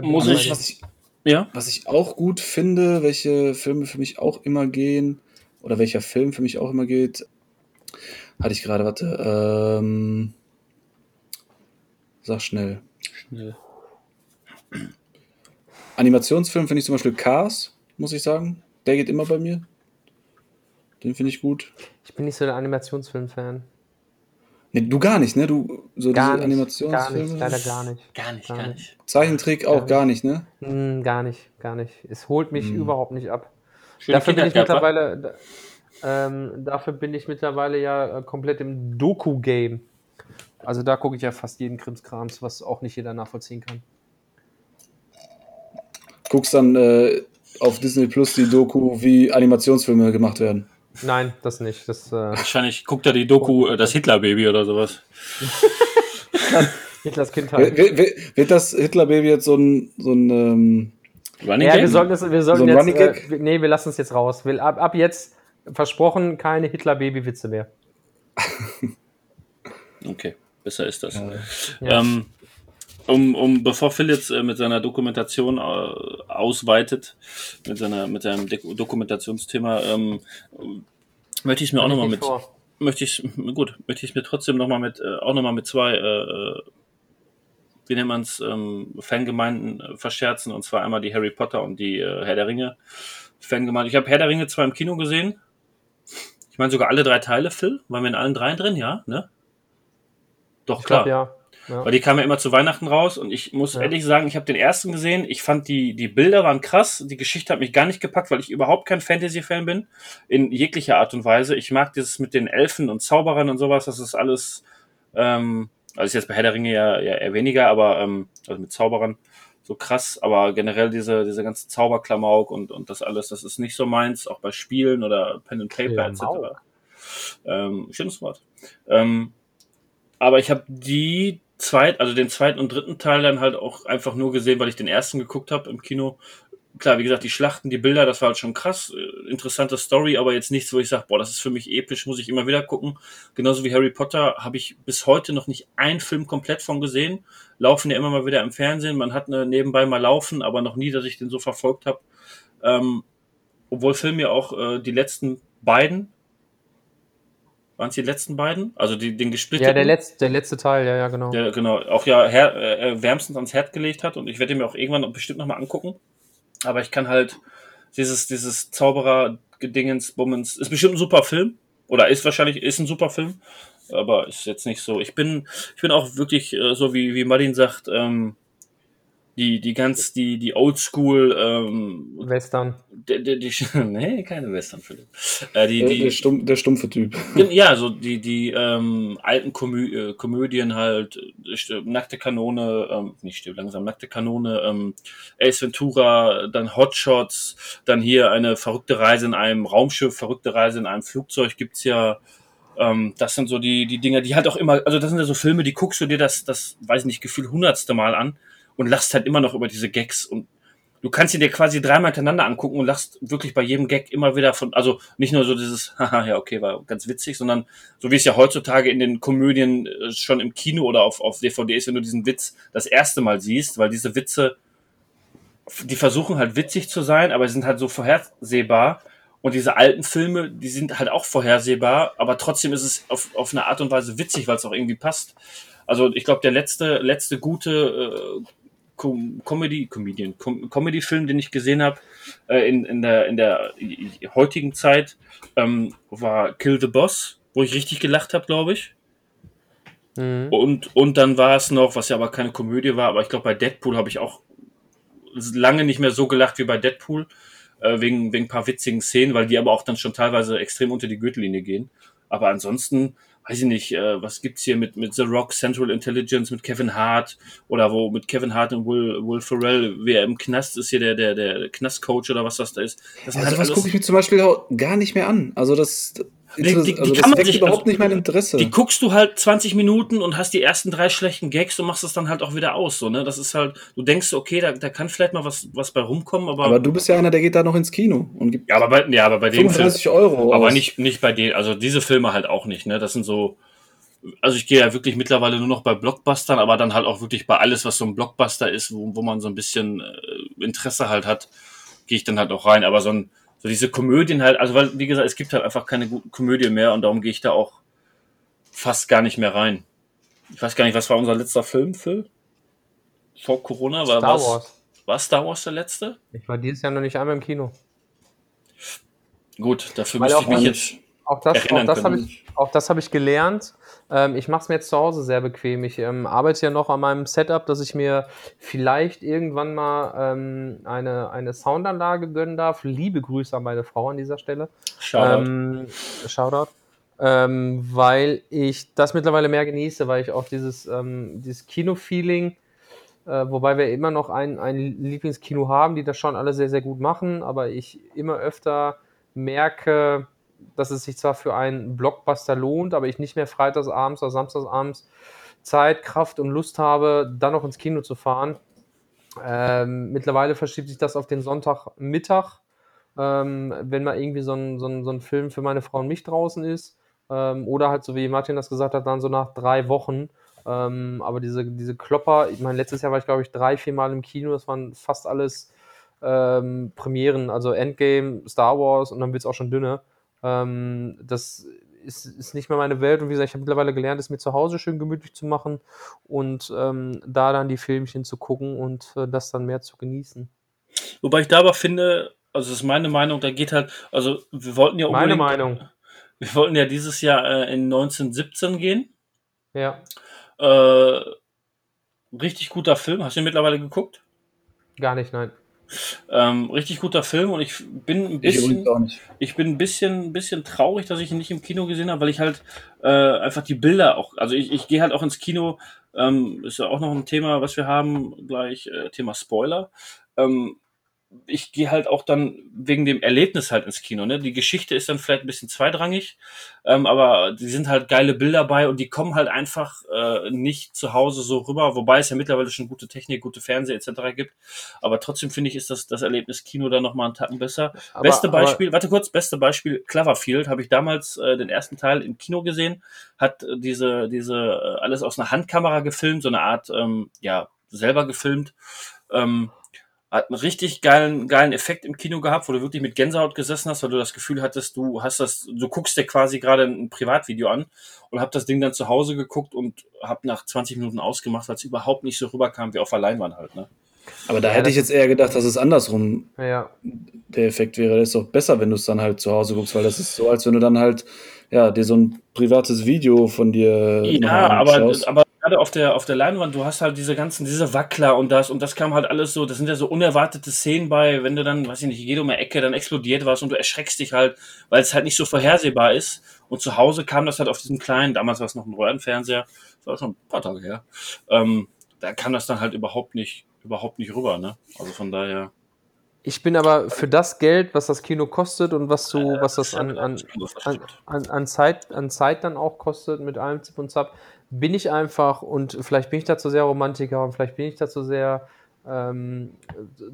Muss ich, was ich, ja? was ich auch gut finde, welche Filme für mich auch immer gehen, oder welcher Film für mich auch immer geht, hatte ich gerade, warte, ähm, sag schnell. Schnell. Animationsfilm finde ich zum Beispiel Cars muss ich sagen. Der geht immer bei mir. Den finde ich gut. Ich bin nicht so der Animationsfilm-Fan. Nee, du gar nicht, ne? Du so gar diese Animationsfilme. Gar nicht, leider gar nicht. Gar nicht, gar nicht. Zeichentrick auch gar nicht, ne? Mm, gar nicht, gar nicht. Es holt mich mm. überhaupt nicht ab. dafür bin ich mittlerweile, ähm, dafür bin ich mittlerweile ja äh, komplett im Doku-Game. Also da gucke ich ja fast jeden Krimskrams, was auch nicht jeder nachvollziehen kann. Guckst dann äh, auf Disney Plus die Doku, wie Animationsfilme gemacht werden. Nein, das nicht. Das, äh Wahrscheinlich guckt er die Doku, äh, das Hitler-Baby oder sowas. Hitlers Kindheit. Wird, wird das Hitler-Baby jetzt so ein, so ein ähm, Running ja, Gag? wir sollten, das, wir sollten so jetzt, äh, nee, wir lassen es jetzt raus. Wir, ab, ab jetzt versprochen keine Hitler-Baby-Witze mehr. okay, besser ist das. Ja. Ähm, um, um bevor Phil jetzt äh, mit seiner Dokumentation äh, ausweitet, mit seiner mit seinem De Dokumentationsthema, ähm, möchte ich mir auch nochmal mit vor. möchte ich gut möchte ich mir trotzdem nochmal mit äh, auch nochmal mit zwei äh, wie nennt man es, ähm, Fangemeinden äh, verscherzen, und zwar einmal die Harry Potter und die äh, Herr der Ringe Fangemeinde. Ich habe Herr der Ringe zwar im Kino gesehen. Ich meine sogar alle drei Teile, Phil. Waren wir in allen dreien drin, ja? Ne? Doch, Ich klar. glaub, ja. Ja. Weil die kamen ja immer zu Weihnachten raus und ich muss Ja. ehrlich sagen, ich habe den ersten gesehen. Ich fand die, die Bilder waren krass. Die Geschichte hat mich gar nicht gepackt, weil ich überhaupt kein Fantasy-Fan bin. In jeglicher Art und Weise. Ich mag dieses mit den Elfen und Zauberern und sowas. Das ist alles, ähm, also ist jetzt bei Herr der Ringe ja, ja eher weniger, aber ähm, also mit Zauberern so krass. Aber generell diese, diese ganze Zauberklamauk und, und das alles, das ist nicht so meins. Auch bei Spielen oder Pen and Paper etc. Klamauk. Ähm, schönes Wort. Ähm, aber ich habe die zweit, also den zweiten und dritten Teil dann halt auch einfach nur gesehen, weil ich den ersten geguckt habe im Kino. Klar, wie gesagt, die Schlachten, die Bilder, das war halt schon krass, äh, interessante Story, aber jetzt nichts, wo ich sage, boah, das ist für mich episch, muss ich immer wieder gucken. Genauso wie Harry Potter habe ich bis heute noch nicht einen Film komplett von gesehen. Laufen ja immer mal wieder im Fernsehen, man hat eine nebenbei mal laufen, aber noch nie, dass ich den so verfolgt habe. Ähm, obwohl Film ja auch äh, die letzten beiden, waren es die letzten beiden? Also die, den gesplitteten? Ja, der letzte, der letzte Teil, ja, ja, genau. der genau auch ja her, äh, wärmstens ans Herd gelegt hat und ich werde ihn mir auch irgendwann bestimmt nochmal angucken. Aber ich kann halt dieses, dieses Zauberer-Gedingens, Bummens, ist bestimmt ein super Film. Oder ist wahrscheinlich, ist ein super Film. Aber ist jetzt nicht so. Ich bin, ich bin auch wirklich, äh, so wie, wie Martin sagt, ähm, die, die ganz, die, die Oldschool, ähm, Western. die, die, die, nee, keine Western-Filme. Äh, die, Der, die, der, stumm, der stumpfe Typ. ja, so die, die ähm, alten Komö äh, Komödien halt, äh, Nackte Kanone, ähm, nicht stimmt, langsam, Nackte Kanone, ähm, Ace Ventura, dann Hotshots, dann hier eine verrückte Reise in einem Raumschiff, verrückte Reise in einem Flugzeug gibt's ja. Ähm, das sind so die, die Dinger, die halt auch immer, also das sind ja so Filme, die guckst du dir das, das, weiß ich nicht, Gefühl hundertste Mal an und lachst halt immer noch über diese Gags und du kannst ihn dir quasi dreimal hintereinander angucken und lachst wirklich bei jedem Gag immer wieder von, also nicht nur so dieses, haha, ja, okay, war ganz witzig, sondern so wie es ja heutzutage in den Komödien äh, schon im Kino oder auf, auf DVD ist, wenn du diesen Witz das erste Mal siehst, weil diese Witze, die versuchen halt witzig zu sein, aber sie sind halt so vorhersehbar. Und diese alten Filme, die sind halt auch vorhersehbar, aber trotzdem ist es auf, auf eine Art und Weise witzig, weil es auch irgendwie passt. Also ich glaube, der letzte, letzte gute äh, Com Comedy, Comedian, Com Comedy-Film, den ich gesehen habe äh, in, in, der, in der heutigen Zeit, ähm, war Kill the Boss, wo ich richtig gelacht habe, glaube ich. Mhm. Und, und dann war es noch, was ja aber keine Komödie war, aber ich glaube, bei Deadpool habe ich auch lange nicht mehr so gelacht wie bei Deadpool, äh, wegen, wegen ein paar witzigen Szenen, weil die aber auch dann schon teilweise extrem unter die Gürtellinie gehen. Aber ansonsten, weiß ich nicht, äh, was gibt's hier mit, mit The Rock, Central Intelligence, mit Kevin Hart oder wo mit Kevin Hart und Will, Will Ferrell, wer im Knast ist hier der, der, der Knastcoach oder was das da ist. Das Also was gucke ich mir zum Beispiel auch gar nicht mehr an. Also das, Die- die- die also kann man sich- überhaupt also- nicht mein Interesse. Die guckst du halt 20 Minuten und hast die ersten drei schlechten Gags und machst es dann halt auch wieder aus. So, ne? Das ist halt, du denkst, okay, da, da kann vielleicht mal was, was bei rumkommen, aber. aber du bist ja einer, der geht da noch ins Kino und gibt ja, aber bei, ja, aber bei dem Film. 35 Euro Aber aus. nicht, nicht bei denen, also diese Filme halt auch nicht, ne? Das sind so. Also ich gehe ja wirklich mittlerweile nur noch bei Blockbustern, aber dann halt auch wirklich bei alles, was so ein Blockbuster ist, wo, wo man so ein bisschen äh, Interesse halt hat, gehe ich dann halt auch rein. Aber so ein, so diese Komödien halt, also weil, wie gesagt, es gibt halt einfach keine guten Komödien mehr und darum gehe ich da auch fast gar nicht mehr rein. Ich weiß gar nicht, was war unser letzter Film, Phil? Vor Corona war Star was? Wars. War Star Wars der letzte? Ich war dieses Jahr noch nicht einmal im Kino. Gut, dafür Weil müsste ich mich jetzt. Auch das, auch das habe ich, auch das habe ich gelernt. Ähm, ich mache es mir jetzt zu Hause sehr bequem. Ich ähm, arbeite ja noch an meinem Setup, dass ich mir vielleicht irgendwann mal ähm, eine, eine Soundanlage gönnen darf. Liebe Grüße an meine Frau an dieser Stelle. Shoutout. Ähm, Shoutout. Ähm, weil ich das mittlerweile mehr genieße, weil ich auch dieses, ähm, dieses Kino-Feeling, äh, wobei wir immer noch ein, ein Lieblingskino haben, die das schon alle sehr, sehr gut machen, aber ich immer öfter merke, dass es sich zwar für einen Blockbuster lohnt, aber ich nicht mehr freitagsabends oder samstagsabends Zeit, Kraft und Lust habe, dann noch ins Kino zu fahren. Ähm, mittlerweile verschiebt sich das auf den Sonntagmittag, ähm, wenn mal irgendwie so ein, so, ein, so ein Film für meine Frau und mich draußen ist. Ähm, oder halt, so wie Martin das gesagt hat, dann so nach drei Wochen. Ähm, aber diese, diese Klopper, ich meine, letztes Jahr war ich, glaube ich, drei, vier Mal im Kino. Das waren fast alles ähm, Premieren, also Endgame, Star Wars und dann wird es auch schon dünner. Ähm, das ist, ist nicht mehr meine Welt. Und wie gesagt, ich habe mittlerweile gelernt, es mir zu Hause schön gemütlich zu machen und ähm, da dann die Filmchen zu gucken und äh, das dann mehr zu genießen. Wobei ich da aber finde, also das ist meine Meinung, da geht halt, also wir wollten ja Meine Meinung. wir wollten ja dieses Jahr äh, in 1917 gehen. Ja, Äh, richtig guter Film. Hast du ihn mittlerweile geguckt? gar nicht, nein. Ähm, richtig guter Film und ich bin ein Ich bisschen, nicht. ich bin ein bisschen, ein bisschen traurig, dass ich ihn nicht im Kino gesehen habe, weil ich halt äh, einfach die Bilder auch, also ich, ich gehe halt auch ins Kino, ähm, ist ja auch noch ein Thema, was wir haben, gleich äh, Thema Spoiler. Ähm, ich gehe halt auch dann wegen dem Erlebnis halt ins Kino. Ne? Die Geschichte ist dann vielleicht ein bisschen zweitrangig, ähm, aber die sind halt geile Bilder bei und die kommen halt einfach äh, nicht zu Hause so rüber, wobei es ja mittlerweile schon gute Technik, gute Fernseher etc. gibt. Aber trotzdem finde ich, ist das, das Erlebnis Kino dann nochmal einen Tacken besser. Aber- beste Beispiel, warte kurz, beste Beispiel, Cloverfield, habe ich damals äh, den ersten Teil im Kino gesehen, hat äh, diese, diese äh, alles aus einer Handkamera gefilmt, so eine Art, ähm, ja, selber gefilmt. Ähm, hat einen richtig geilen, geilen Effekt im Kino gehabt, wo du wirklich mit Gänsehaut gesessen hast, weil du das Gefühl hattest, du hast das, du guckst dir quasi gerade ein Privatvideo an und hab das Ding dann zu Hause geguckt und hab nach 20 Minuten ausgemacht, weil es überhaupt nicht so rüberkam wie auf der Leinwand halt, ne? Aber da Ja, hätte ich jetzt eher gedacht, dass es andersrum Ja, der Effekt wäre. Das ist doch besser, wenn du es dann halt zu Hause guckst, weil das ist so, als wenn du dann halt, ja, dir so ein privates Video von dir Ja, aber, aber gerade auf der, auf der Leinwand, du hast halt diese ganzen, diese Wackler und das, und das kam halt alles so, das sind ja so unerwartete Szenen bei, wenn du dann, weiß ich nicht, jede um eine Ecke, dann explodiert was und du erschreckst dich halt, weil es halt nicht so vorhersehbar ist. Und zu Hause kam das halt auf diesem kleinen, damals war es noch ein Röhrenfernseher, das war schon ein paar Tage her, ähm, da kam das dann halt überhaupt nicht, überhaupt nicht rüber, ne? Also von daher. ich bin aber für das Geld, was das Kino kostet und was du, was das an, an, an, an, Zeit, an Zeit dann auch kostet mit allem Zip und Zap, bin ich einfach, und vielleicht bin ich dazu sehr Romantiker und vielleicht bin ich dazu sehr ähm,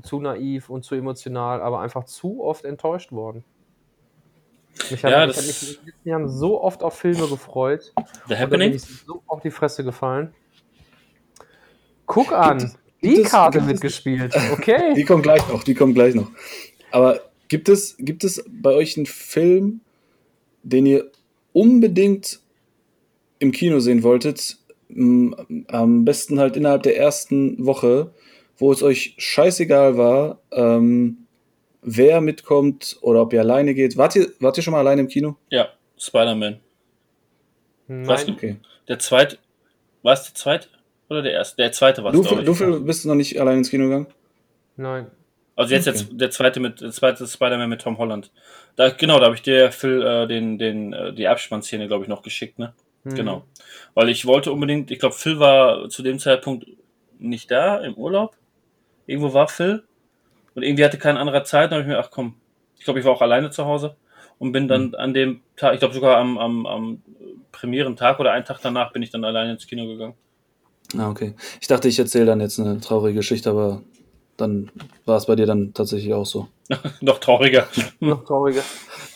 zu naiv und zu emotional, aber einfach zu oft enttäuscht worden. Ich habe Ja, ich das- hab mich in den letzten Jahren so oft auf Filme gefreut. The Und da bin Happening? ich so auf die Fresse gefallen. Guck an, es- die gibt Karte gibt wird es- gespielt. Okay. Die kommt gleich noch, die kommt gleich noch. Aber gibt es, gibt es bei euch einen Film, den ihr unbedingt im Kino sehen wolltet? Am besten halt innerhalb der ersten Woche, wo es euch scheißegal war, ähm, wer mitkommt oder ob ihr alleine geht. Wart ihr, wart ihr schon mal alleine im Kino? Ja, Spider-Man. Was? Nein, Okay. Der zweite, war es der zweite oder der erste? Der zweite war es, Du, du Phil, bist noch nicht alleine ins Kino gegangen? nein. Also jetzt Okay. der, der zweite mit der zweite Spider-Man mit Tom Holland. Da, genau, da habe ich dir Phil äh, den, den, äh, die Abspannszene, glaube ich, noch geschickt, ne? Genau. Weil ich wollte unbedingt, ich glaube, Phil war zu dem Zeitpunkt nicht da im Urlaub. Irgendwo war Phil. Und irgendwie hatte kein anderer Zeit. Da habe ich mir, ach komm, ich glaube, ich war auch alleine zu Hause und bin dann Mhm. an dem Tag, ich glaube sogar am, am, am Premierentag oder einen Tag danach bin ich dann alleine ins Kino gegangen. Ah, okay. Ich dachte, ich erzähle dann jetzt eine traurige Geschichte, aber dann war es bei dir dann tatsächlich auch so. Noch trauriger. Noch trauriger.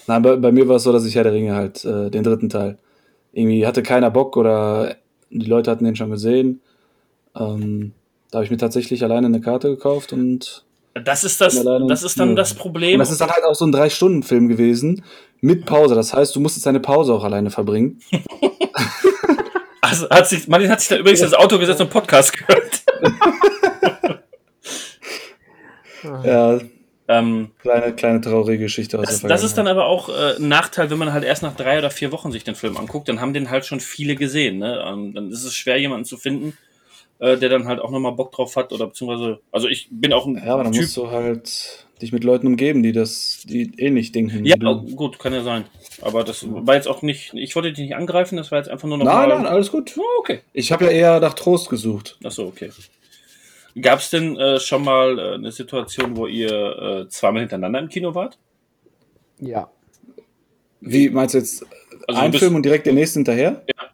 Nein, bei, bei mir war es so, dass ich Herr der Ringe halt, äh, den dritten Teil, irgendwie hatte keiner Bock oder die Leute hatten den schon gesehen. Ähm, da habe ich mir tatsächlich alleine eine Karte gekauft und, Das ist das, das ist dann das und Problem. das ist dann halt auch so ein Drei-Stunden-Film gewesen mit Pause. Das heißt, du musstest deine Pause auch alleine verbringen. Also hat sich, Martin hat sich da übrigens ins Auto gesetzt und Podcast gehört. Ja, Ähm, kleine, kleine traurige Geschichte aus das, der das ist dann aber auch äh, ein Nachteil, wenn man halt erst nach drei oder vier Wochen sich den Film anguckt, dann haben den halt schon viele gesehen. Ne? Ähm, dann ist es schwer, jemanden zu finden, äh, der dann halt auch nochmal Bock drauf hat oder beziehungsweise, also ich bin auch ein Ja, aber dann Typ. musst du halt dich mit Leuten umgeben, die das, die ähnlich denken. wie Ja, du. gut, kann ja sein. Aber das war jetzt auch nicht, ich wollte dich nicht angreifen, das war jetzt einfach nur noch Nein, mal, nein, alles gut. Oh, okay. Ich habe ja eher nach Trost gesucht. Achso, okay. Gab es denn äh, schon mal äh, eine Situation, wo ihr äh, zweimal hintereinander im Kino wart? Ja. Wie meinst du jetzt Also ein Film und direkt den nächsten hinterher? Ja.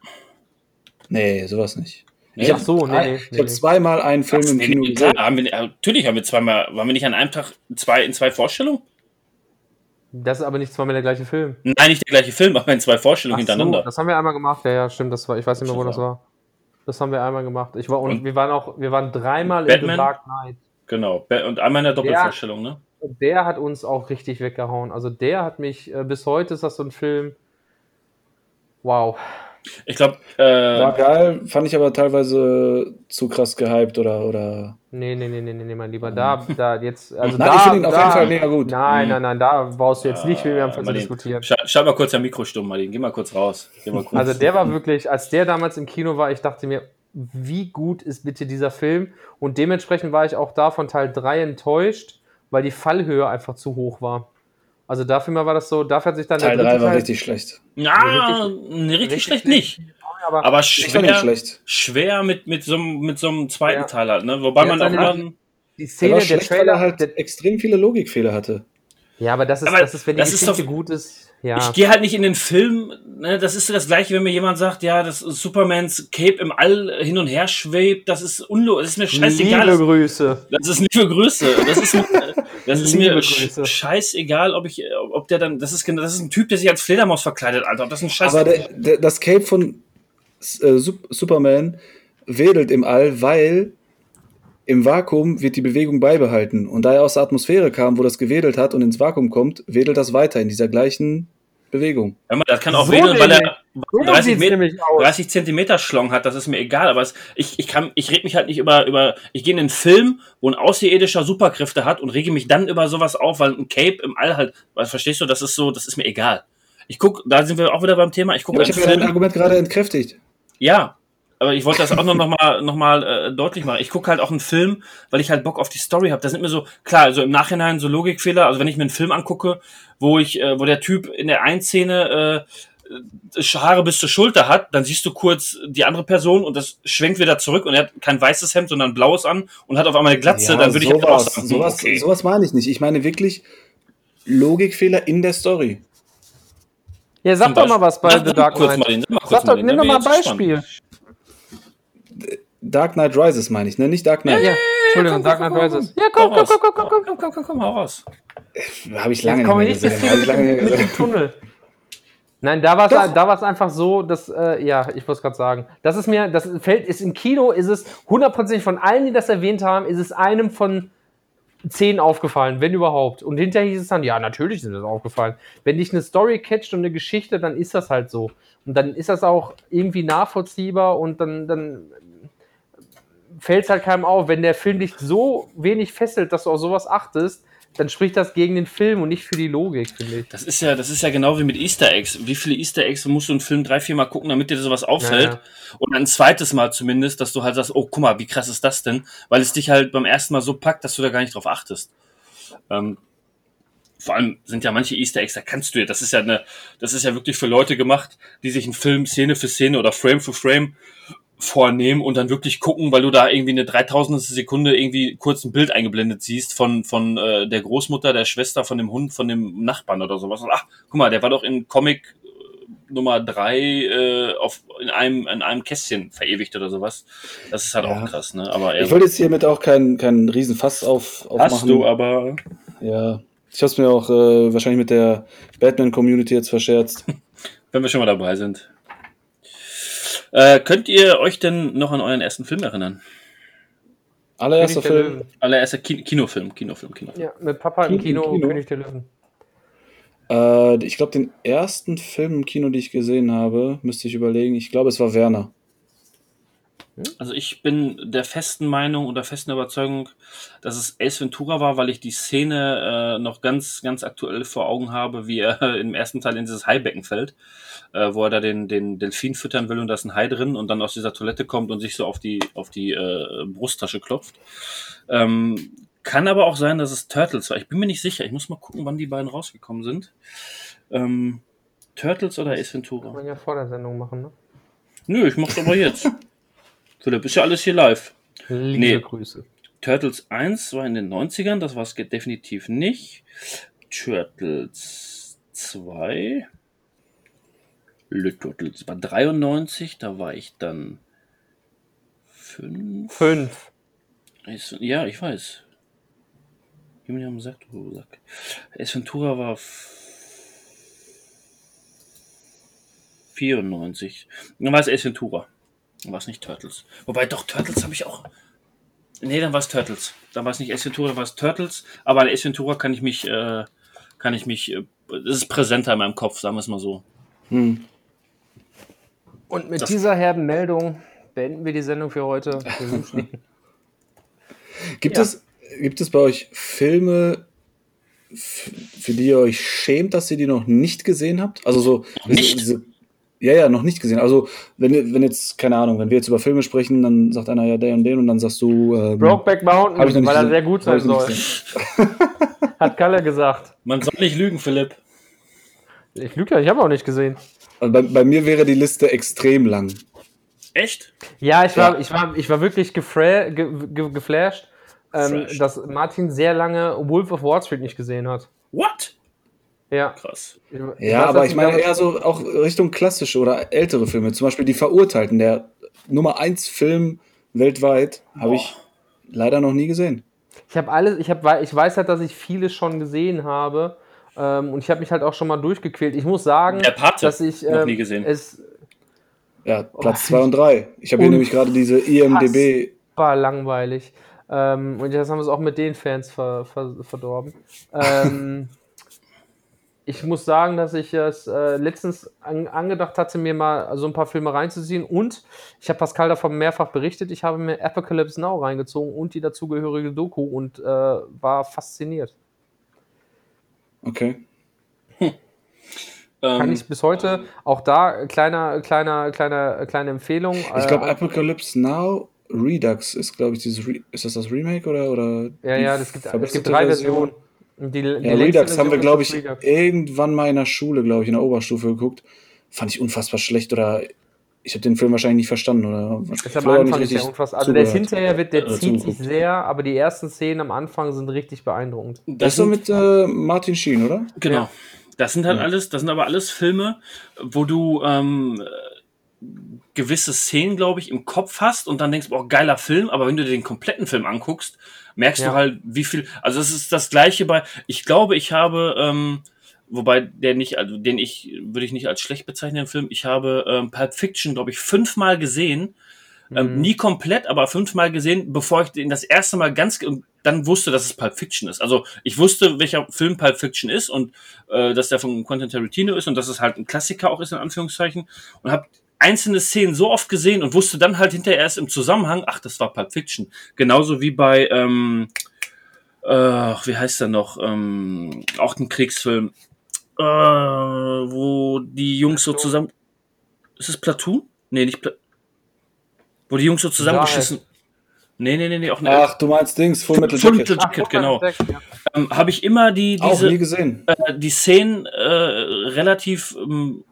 Nee, sowas nicht. Ich Ach so, nee, nee, ich nee, habe zweimal einen Film Ach, im nee, Kino nee, klar, gesehen. haben wir, äh, natürlich haben wir zweimal, waren wir nicht an einem Tag zwei, in zwei Vorstellungen? Das ist aber nicht zweimal der gleiche Film. Nein, nicht der gleiche Film, aber in zwei Vorstellungen Ach so, hintereinander. das haben wir einmal gemacht. Ja, ja, stimmt. Das war, ich weiß nicht mehr, wo das war. Das haben wir einmal gemacht. Ich war und, Und- wir waren auch, wir waren dreimal in Batman? The Dark Knight. Genau. Und einmal in der Doppelvorstellung, ne? Und der hat uns auch richtig weggehauen. Also der hat mich, äh, bis heute ist das so ein Film, Wow. Ich glaube, äh, War geil, fand ich aber teilweise zu krass gehypt oder. oder Nee, nee, nee, nee, nee, mein Lieber. Da, da jetzt, also Nein, da, ich finde ihn auf da, jeden Fall mega gut. Nein, nein, nein, da brauchst du jetzt nicht mit mir am äh, zu diskutieren. Schalt, schalt mal kurz dein Mikro stumm, Martin. Geh mal kurz raus. Geh mal kurz. Also der war wirklich, als der damals im Kino war, ich dachte mir, wie gut ist bitte dieser Film? Und dementsprechend war ich auch da von Teil 3 enttäuscht, weil die Fallhöhe einfach zu hoch war. Also dafür mal war das so, dafür hat sich dann Teil der 3 dritte war Teil, richtig schlecht. Ja, nee, richtig, richtig schlecht nicht. aber, Aber schwer, schlecht. schwer mit, mit, so, einem- mit so einem zweiten Ja. Teil halt, ne? Wobei man auch immer. die Szene, der Trailer, er halt der, extrem viele Logikfehler hatte. ja, aber das ist, Aber das ist, wenn die das ist Geschichte doch- gut ist, ja. Ich gehe halt nicht in den Film, ne, das ist so das gleiche, wenn mir jemand sagt, ja, dass Supermans Cape im All hin und her schwebt, das ist unlogisch, das ist mir scheißegal. Liebe Das, Grüße. das ist liebe Grüße. Das ist, mir- das ist mir Liebe sch- Grüße. scheißegal, ob ich, ob der dann, das ist, genau- das ist ein Typ, der sich als Fledermaus verkleidet, Alter. Ob das ein Scheiß Aber der, der, das Cape von äh, Sup- Superman wedelt im All, weil im Vakuum wird die Bewegung beibehalten. Und da er aus der Atmosphäre kam, wo das gewedelt hat und ins Vakuum kommt, wedelt das weiter in dieser gleichen Bewegung. Hör mal, das kann auch So wedeln, weil er nämlich. So 30, sieht's Meter, nämlich aus. 30 Zentimeter Schlong hat, das ist mir egal, aber es, ich, ich kann, ich reg mich halt nicht über, über, ich gehe in einen Film, wo ein Außerirdischer Superkräfte hat und rege mich dann über sowas auf, weil ein Cape im All halt, was verstehst du, das ist so, das ist mir egal. Ich guck, da sind wir auch wieder beim Thema, ich gucke Aber ich habe ja dein Argument gerade entkräftigt. ja, aber ich wollte das auch noch, noch mal, noch mal äh, deutlich machen. Ich gucke halt auch einen Film, weil ich halt Bock auf die Story habe. Da sind mir so, klar, also im Nachhinein so Logikfehler. Also wenn ich mir einen Film angucke, wo ich, äh, wo der Typ in der einen Szene äh, Haare bis zur Schulter hat, dann siehst du kurz die andere Person und das schwenkt wieder zurück und er hat kein weißes Hemd, sondern ein blaues an und hat auf einmal eine Glatze, dann würde ich halt auch sowas, sagen, sowas, okay. sowas meine ich nicht. Ich meine wirklich Logikfehler in der Story. Ja, sag Zum doch mal was bei Sag- The Dark Knight. Sag doch, nimm doch mal ein Beispiel. Dark Knight Rises meine ich, ne? Nicht Dark Knight. Ja, Entschuldigung, komm, Dark komm, Knight komm, Rises. komm. Ja, komm, komm, raus. komm, komm, komm, komm. Komm, komm, komm, komm, hau raus. Habe ich lange nicht mehr gesehen. Hab ich lange nicht mit mehr dem gesehen. Tunnel. Nein, da war es da war's einfach so, dass, äh, ja, ich wollte es gerade sagen. Das ist mir, das fällt, ist im Kino, ist es hundertprozentig von allen, die das erwähnt haben, ist es einem von zehn aufgefallen, wenn überhaupt. Und hinterher hieß es dann, ja, natürlich ist das aufgefallen. Wenn dich eine Story catcht und eine Geschichte, dann ist das halt so. Und dann ist das auch irgendwie nachvollziehbar und dann, dann fällt es halt keinem auf. Wenn der Film dich so wenig fesselt, dass du auf sowas achtest, dann spricht das gegen den Film und nicht für die Logik, finde ich. Das ist ja, das ist ja genau wie mit Easter Eggs. Wie viele Easter Eggs musst du einen Film drei, vier Mal gucken, damit dir sowas auffällt? Ja, ja. Und ein zweites Mal zumindest, dass du halt sagst, oh, guck mal, wie krass ist das denn? Weil es dich halt beim ersten Mal so packt, dass du da gar nicht drauf achtest. Ähm, vor allem sind ja manche Easter Eggs, da kannst du ja, das ist ja eine, das ist ja wirklich für Leute gemacht, die sich einen Film Szene für Szene oder Frame für Frame vornehmen und dann wirklich gucken, weil du da irgendwie eine 3000 Sekunde irgendwie kurz ein Bild eingeblendet siehst von, von äh, der Großmutter, der Schwester, von dem Hund, von dem Nachbarn oder sowas. Und, ach, guck mal, der war doch in Comic äh, Nummer drei äh, auf, in, einem, in einem Kästchen verewigt oder sowas. Das ist halt Ja. auch krass, ne? Aber Ich wollte jetzt hiermit auch keinen keinen Riesenfass auf, aufmachen. hast du aber. Ja. Ich habe es mir auch äh, wahrscheinlich mit der Batman-Community jetzt verscherzt. Wenn wir schon mal dabei sind. Äh, könnt ihr euch denn noch an euren ersten Film erinnern? Allererster König der Film. Löwen. Allererster Ki Kinofilm, Kinofilm, Kinofilm. Ja, mit Papa im Kino- Kino, Kino. König der Löwen. Äh, ich glaube, den ersten Film im Kino, den ich gesehen habe, müsste ich überlegen. Ich glaube, es war Werner. Also ich bin der festen Meinung und der festen Überzeugung, dass es Ace Ventura war, weil ich die Szene äh, noch ganz, ganz aktuell vor Augen habe, wie er im ersten Teil in dieses Haibecken fällt, äh, wo er da den, den Delfin füttern will und da ist ein Hai drin und dann aus dieser Toilette kommt und sich so auf die, auf die äh, Brusttasche klopft. Ähm, kann aber auch sein, dass es Turtles war. Ich bin mir nicht sicher. Ich muss mal gucken, wann die beiden rausgekommen sind. Ähm, Turtles oder Ace Kann Ventura? man ja vor der Sendung machen, ne? Nö, ich mach's aber jetzt. Philipp, ist ja alles hier live. Liebe Nee. Grüße. Turtles 1 war in den 90ern, das war es definitiv nicht. Turtles 2. Le Turtles war 93, da war ich dann 5. Fünf. Ja, ich weiß. Mir am Sack, du Sack. Ace Ventura war f- 94. Dann war es Ace Ventura. Dann war es nicht Turtles. Wobei, doch, Turtles habe ich auch. Nee, dann war es Turtles. Dann war es nicht Ace Ventura, dann war es Turtles. Aber an Ace Ventura kann ich mich, äh, kann ich mich, äh, das ist präsenter in meinem Kopf, sagen wir es mal so. Hm. Und mit Das- dieser herben Meldung beenden wir die Sendung für heute. Gibt, Ja. es, gibt es bei euch Filme, für die ihr euch schämt, dass ihr die noch nicht gesehen habt? Also so. nicht? Diese, ja, ja, noch nicht gesehen. Also, wenn, wenn jetzt, keine Ahnung, wenn wir jetzt über Filme sprechen, dann sagt einer ja der und den und dann sagst du. Ähm, Brokeback Mountain, Hab ich noch nicht weil er gesehen. sehr gut sein soll. Hat Kalle gesagt. Man soll nicht lügen, Philipp. Ich lüge ja, ich habe auch nicht gesehen. Also bei, bei mir wäre die Liste extrem lang. Echt? Ja, ich war, Ja. Ich war, ich war wirklich gefra ge ge geflasht, ähm, dass Martin sehr lange Wolf of Wall Street nicht gesehen hat. What? Ja. Krass. Ja, aber ich meine eher so auch Richtung klassische oder ältere Filme. Zum Beispiel Die Verurteilten, der Nummer 1 Film weltweit, habe ich leider noch nie gesehen. Ich habe alles, ich habe, ich weiß halt, dass ich vieles schon gesehen habe. Ähm, und ich habe mich halt auch schon mal durchgequält. Ich muss sagen, Der Pate, dass ich noch ähm, nie gesehen. es Ja, Platz Oh, 2 und 3. Ich habe hier nämlich gerade diese IMDB. war langweilig. Ähm, und jetzt haben wir es auch mit den Fans ver, ver, verdorben. Ähm, ich muss sagen, dass ich es äh, letztens an, angedacht hatte, mir mal so ein paar Filme reinzuziehen. Und ich habe Pascal davon mehrfach berichtet. Ich habe mir Apocalypse Now reingezogen und die dazugehörige Doku und äh, war fasziniert. Okay. Kann Ähm, ich bis heute auch da kleiner, kleiner, kleiner, kleine Empfehlung. Ich glaube, äh, Apocalypse Now Redux ist, glaube ich, dieses. Re ist das das Remake oder? oder ja, ja, es gibt, es gibt drei Versionen. Die, die Ja, Redux haben wir, glaube ich, Redux. irgendwann mal in der Schule, glaube ich, in der Oberstufe geguckt. Fand ich unfassbar schlecht oder ich habe den Film wahrscheinlich nicht verstanden oder Ist am Anfang ist der unfassbar. Also der ist hinterher wird, der Äh, zieht sich sehr, aber die ersten Szenen am Anfang sind richtig beeindruckend. Das das ist mit äh, Martin Sheen, oder? genau. Ja. Das sind halt Ja. alles, das sind aber alles Filme, wo du ähm, gewisse Szenen, glaube ich, im Kopf hast und dann denkst, boah, geiler Film, aber wenn du dir den kompletten Film anguckst, merkst Ja. du halt, wie viel. Also es ist das gleiche bei. Ich glaube, ich habe, ähm, wobei der nicht, also den ich würde ich nicht als schlecht bezeichnen, den Film. Ich habe ähm, Pulp Fiction, glaube ich, fünfmal gesehen. Ähm, Mhm. nie komplett, aber fünfmal gesehen, bevor ich den das erste Mal ganz dann wusste, dass es Pulp Fiction ist. Also ich wusste, welcher Film Pulp Fiction ist und äh, dass der von Quentin Tarantino ist und dass es halt ein Klassiker auch ist in Anführungszeichen und habe einzelne Szenen so oft gesehen und wusste dann halt hinterher erst im Zusammenhang, ach, das war Pulp Fiction. Genauso wie bei, ähm, äh, wie heißt der noch, ähm, auch ein Kriegsfilm, äh, wo die Jungs so zusammen, ist es Platoon? Nee, nicht Platoon. Wo die Jungs so zusammengeschissen. Nee, nee, nee, nee, auch eine Ach, du meinst Dings, Full Metal Full Jacket. Metal Jacket, genau. Ja. Ähm, Habe ich immer die Auch diese nie gesehen. äh, die Szenen äh, relativ ähm,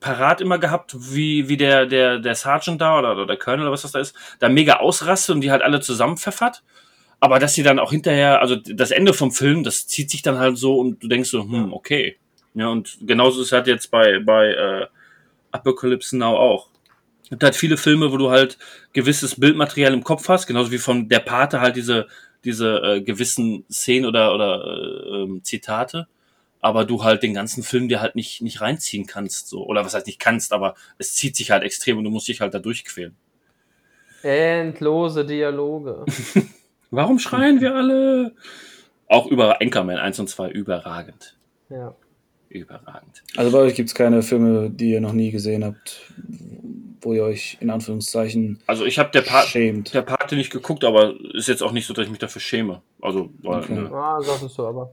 parat immer gehabt, wie wie der der der Sergeant da oder, oder der Colonel oder was das da ist, da mega ausrastet und die halt alle zusammenpfeffert. Aber dass sie dann auch hinterher, also das Ende vom Film, das zieht sich dann halt so und du denkst so, hm, okay. Ja, und genauso ist es halt jetzt bei, bei äh, Apocalypse Now auch. Es gibt halt viele Filme, wo du halt gewisses Bildmaterial im Kopf hast, genauso wie von der Pate halt diese, diese äh, gewissen Szenen oder, oder äh, ähm, Zitate, aber du halt den ganzen Film dir halt nicht, nicht reinziehen kannst. So. Oder was heißt nicht kannst, aber es zieht sich halt extrem und du musst dich halt da durchquälen. Endlose Dialoge. Warum schreien wir alle? Auch über Anchorman 1 und 2 überragend. Ja. Überragend. Also bei euch gibt es keine Filme, die ihr noch nie gesehen habt, wo ihr euch in Anführungszeichen Also ich habe der, pa schämt. der Pate nicht geguckt, aber ist jetzt auch nicht so, dass ich mich dafür schäme. Also, weil, Okay. ne, Ah, sagtest du aber.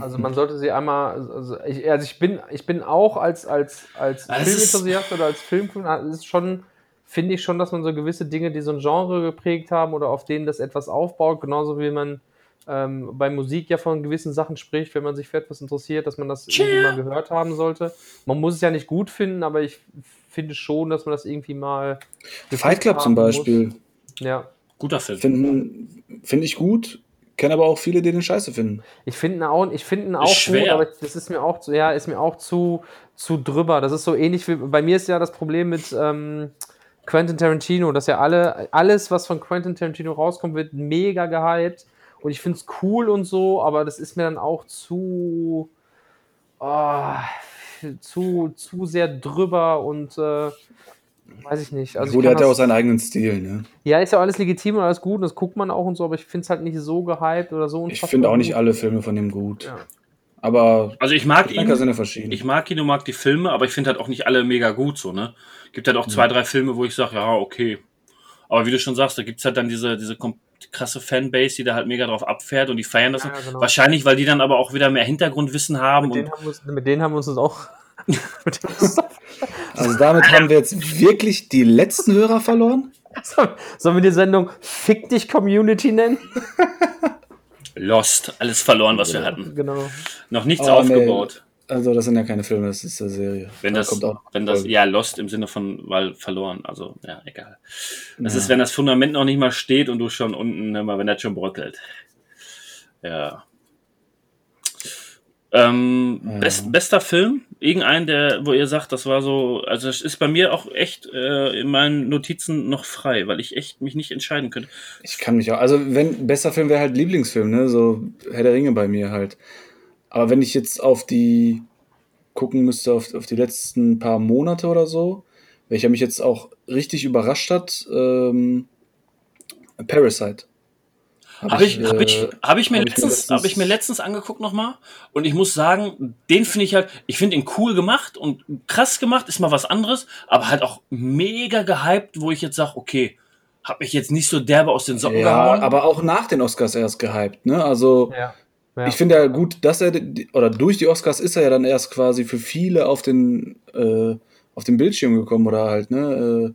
Also man sollte sie einmal, also ich, also ich bin, ich bin auch als, als, als Ah, Filmenthusiast oder als Filmfan, es ist schon, finde ich schon, dass man so gewisse Dinge, die so ein Genre geprägt haben oder auf denen das etwas aufbaut, genauso wie man ähm, bei Musik ja von gewissen Sachen spricht, wenn man sich für etwas interessiert, dass man das irgendwie mal gehört haben sollte. Man muss es ja nicht gut finden, aber ich finde schon, dass man das irgendwie mal. Fight Club zum haben muss. Beispiel Ja. Guter Film. finde ich gut, kenne aber auch viele, die den Scheiße finden. Ich finde ihn auch, ich find ihn auch schwer. gut, aber das ist mir auch, zu, ja, ist mir auch zu, zu drüber. Das ist so ähnlich wie bei mir ist ja das Problem mit ähm, Quentin Tarantino, dass ja alle, alles, was von Quentin Tarantino rauskommt, wird mega gehypt. Und ich finde es cool und so, aber das ist mir dann auch zu, ah, zu, zu sehr drüber und äh, weiß ich nicht. Also gut, er hat ja auch seinen eigenen Stil. Ne? ja, ist ja alles legitim und alles gut und das guckt man auch und so, aber ich finde es halt nicht so gehypt oder so. Ich finde auch nicht gut. alle Filme von dem gut. Ja. Aber Also ich mag ihn, sind ja verschieden. ich mag ihn und mag die Filme, aber ich finde halt auch nicht alle mega gut so, ne? Gibt halt auch zwei, drei Filme, wo ich sage, ja, okay. Aber wie du schon sagst, da gibt's halt dann diese, diese krasse Fanbase, die da halt mega drauf abfährt und die feiern das. Ja, genau. Wahrscheinlich, weil die dann aber auch wieder mehr Hintergrundwissen haben. Mit Und denen, haben wir uns, mit denen haben wir uns das auch. also damit haben wir jetzt wirklich die letzten Hörer verloren. Sollen wir die Sendung Fick dich Community nennen? Lost, alles verloren, was wir hatten. Genau. Noch nichts Oh, aufgebaut. Also das sind ja keine Filme, das ist eine Serie. Wenn Da das, kommt auch wenn das, ja, Lost im Sinne von, weil verloren, also, ja, egal. Das Ja. ist, wenn das Fundament noch nicht mal steht und du schon unten, immer, wenn das schon bröckelt. Ja. Ähm, Ja. best, bester Film? Irgendein, der, wo ihr sagt, das war so, also es ist bei mir auch echt äh, in meinen Notizen noch frei, weil ich echt mich nicht entscheiden könnte. Ich kann mich auch, also wenn, bester Film wäre halt Lieblingsfilm, ne, so Herr der Ringe bei mir halt. Aber wenn ich jetzt auf die gucken müsste, auf, auf die letzten paar Monate oder so, welcher mich jetzt auch richtig überrascht hat, ähm, Parasite. Habe ich, hab ich, äh, hab ich, mir hab ich mir letztens, letztens- hab ich mir letztens angeguckt nochmal und ich muss sagen, den finde ich halt, ich finde ihn cool gemacht und krass gemacht, ist mal was anderes, aber halt auch mega gehypt, wo ich jetzt sage, okay, hab mich jetzt nicht so derbe aus den Socken ja, gehauen. aber auch nach den Oscars erst gehypt, ne? Also Ja. ja. ich finde ja gut, dass er oder durch die Oscars ist er ja dann erst quasi für viele auf den äh, auf den Bildschirm gekommen oder halt, ne? Äh,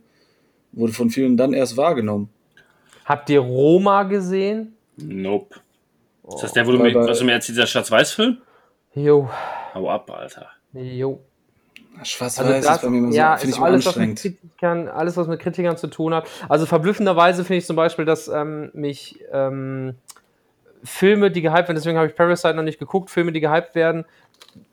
wurde von vielen dann erst wahrgenommen. Habt ihr Roma gesehen? Nope. Ist das der, wo du Weil mir, was du mir jetzt dieser Schwarz-Weiß-Film? Jo. Hau ab, Alter. Jo. Schwarz-Weiß Also das, ist bei mir immer so, ja, finde ist ich alles, was mit anstrengend. Kritikern, alles, was mit Kritikern zu tun hat. Also verblüffenderweise finde ich zum Beispiel, dass ähm, mich ähm, Filme, die gehypt werden, deswegen habe ich Parasite noch nicht geguckt, Filme, die gehypt werden,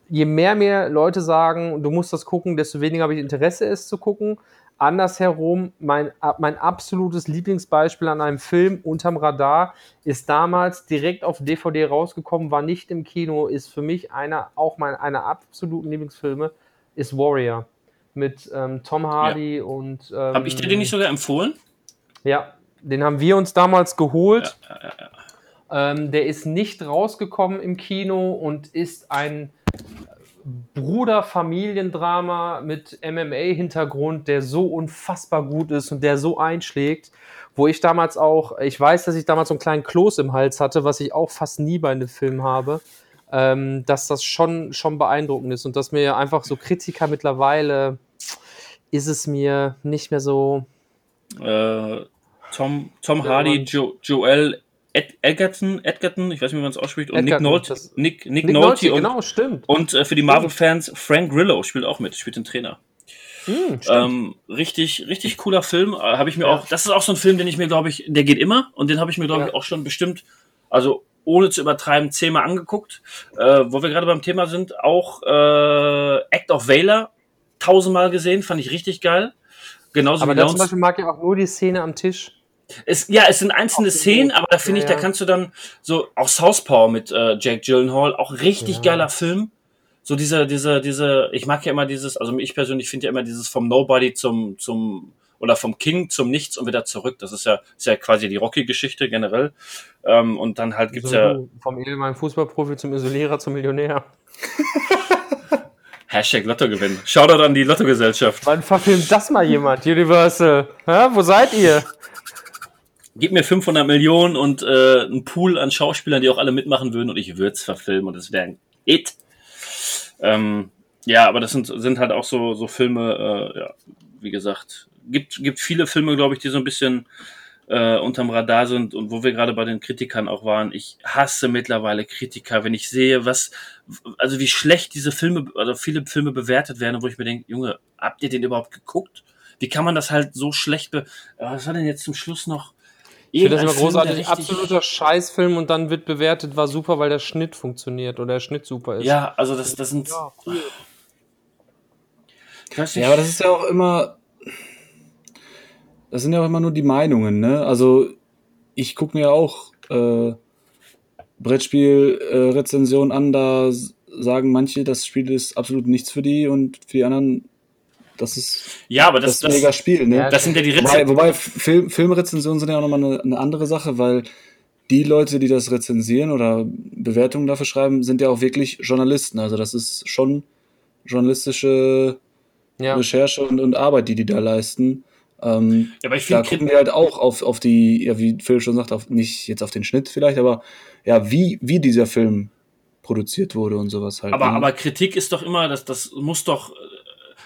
je mehr mir Leute sagen, du musst das gucken, desto weniger habe ich Interesse, es zu gucken. Andersherum, mein, mein absolutes Lieblingsbeispiel an einem Film unterm Radar ist damals direkt auf DVD rausgekommen, war nicht im Kino, ist für mich einer, auch mein, einer absoluten Lieblingsfilme, ist Warrior. Mit ähm, Tom Hardy und. Ähm, Hab ich dir den nicht sogar empfohlen? Ja, den haben wir uns damals geholt. Ja, ja, ja. Ähm, der ist nicht rausgekommen im Kino und ist ein Bruder-Familiendrama mit MMA-Hintergrund, der so unfassbar gut ist und der so einschlägt, wo ich damals auch, ich weiß, dass ich damals so einen kleinen Kloß im Hals hatte, was ich auch fast nie bei einem Film habe, ähm, dass das schon, schon beeindruckend ist und dass mir einfach so Kritiker mittlerweile ist es mir nicht mehr so. Äh, Tom, Tom Hardy, jo, Joel Ed, Edgerton, Edgerton, ich weiß nicht, wie man es ausspricht, und Nick Edgerton, Nolte, das- Nick, Nick, Nick Nolte Nolte, und, genau, stimmt. und äh, für die Marvel-Fans Frank Grillo spielt auch mit, spielt den Trainer. Hm. Ähm, richtig, richtig cooler Film. Äh, habe ich mir Ja. auch. Das ist auch so ein Film, den ich mir, glaube ich, der geht immer und den habe ich mir, glaube Ja. ich, auch schon bestimmt, also ohne zu übertreiben, zehnmal angeguckt. Äh, wo wir gerade beim Thema sind, auch äh, Act of Valor tausendmal gesehen, fand ich richtig geil. Genauso Aber wie da zum Beispiel mag ich auch nur die Szene am Tisch. Es, ja, es sind einzelne Szenen, aber da finde Ja, ich, da ja. kannst du dann so auch Southpaw mit äh, Jake Gyllenhaal, auch richtig Ja. geiler Film. So diese, diese, diese, ich mag ja immer dieses, also ich persönlich finde ja immer dieses vom Nobody zum, zum, oder vom King zum Nichts und wieder zurück. Das ist ja, ist ja quasi die Rocky-Geschichte generell. Ähm, und dann halt gibt's so ja vom ehemaligen Fußballprofi zum Isolierer zum Millionär. Hashtag Lottogewinn. Shoutout an die Lottogesellschaft. Wann verfilmt das mal jemand? Universal. Hä? Wo seid ihr? Gib mir 500 Millionen und äh, einen Pool an Schauspielern, die auch alle mitmachen würden und ich würde es verfilmen und es wäre ein It. Ähm, ja, aber das sind, sind halt auch so, so Filme, äh, ja, wie gesagt, gibt, gibt viele Filme, glaube ich, die so ein bisschen äh, unterm Radar sind und wo wir gerade bei den Kritikern auch waren. Ich hasse mittlerweile Kritiker, wenn ich sehe, was, also wie schlecht diese Filme, also viele Filme bewertet werden, wo ich mir denke, Junge, habt ihr den überhaupt geguckt? Wie kann man das halt so schlecht be Was war denn jetzt zum Schluss noch? Ich finde das immer Film, großartig. Absoluter Scheißfilm und dann wird bewertet, war super, weil der Schnitt funktioniert oder der Schnitt super ist. Ja, also das, das sind. Ja, cool. Ja, aber das ist ja auch immer. Das sind ja auch immer nur die Meinungen, ne? Also, ich gucke mir auch äh, Brettspiel-Rezensionen an, da sagen manche, das Spiel ist absolut nichts für die und für die anderen, das ist ja, aber das, das, mega das, Spiel, ne? Ja, das sind ja die Wobei, Rezensionen. wobei Film, Filmrezensionen sind ja auch nochmal eine, eine andere Sache, weil die Leute, die das rezensieren oder Bewertungen dafür schreiben, sind ja auch wirklich Journalisten. Also das ist schon journalistische Ja. Recherche und, und Arbeit, die die da leisten. Ähm, Ja, aber ich da finde, gucken wir halt auch auf, auf die, ja, wie Phil schon sagt, auf, nicht jetzt auf den Schnitt vielleicht, aber ja, wie, wie dieser Film produziert wurde und sowas halt. aber, ne? aber Kritik ist doch immer, das, das muss doch,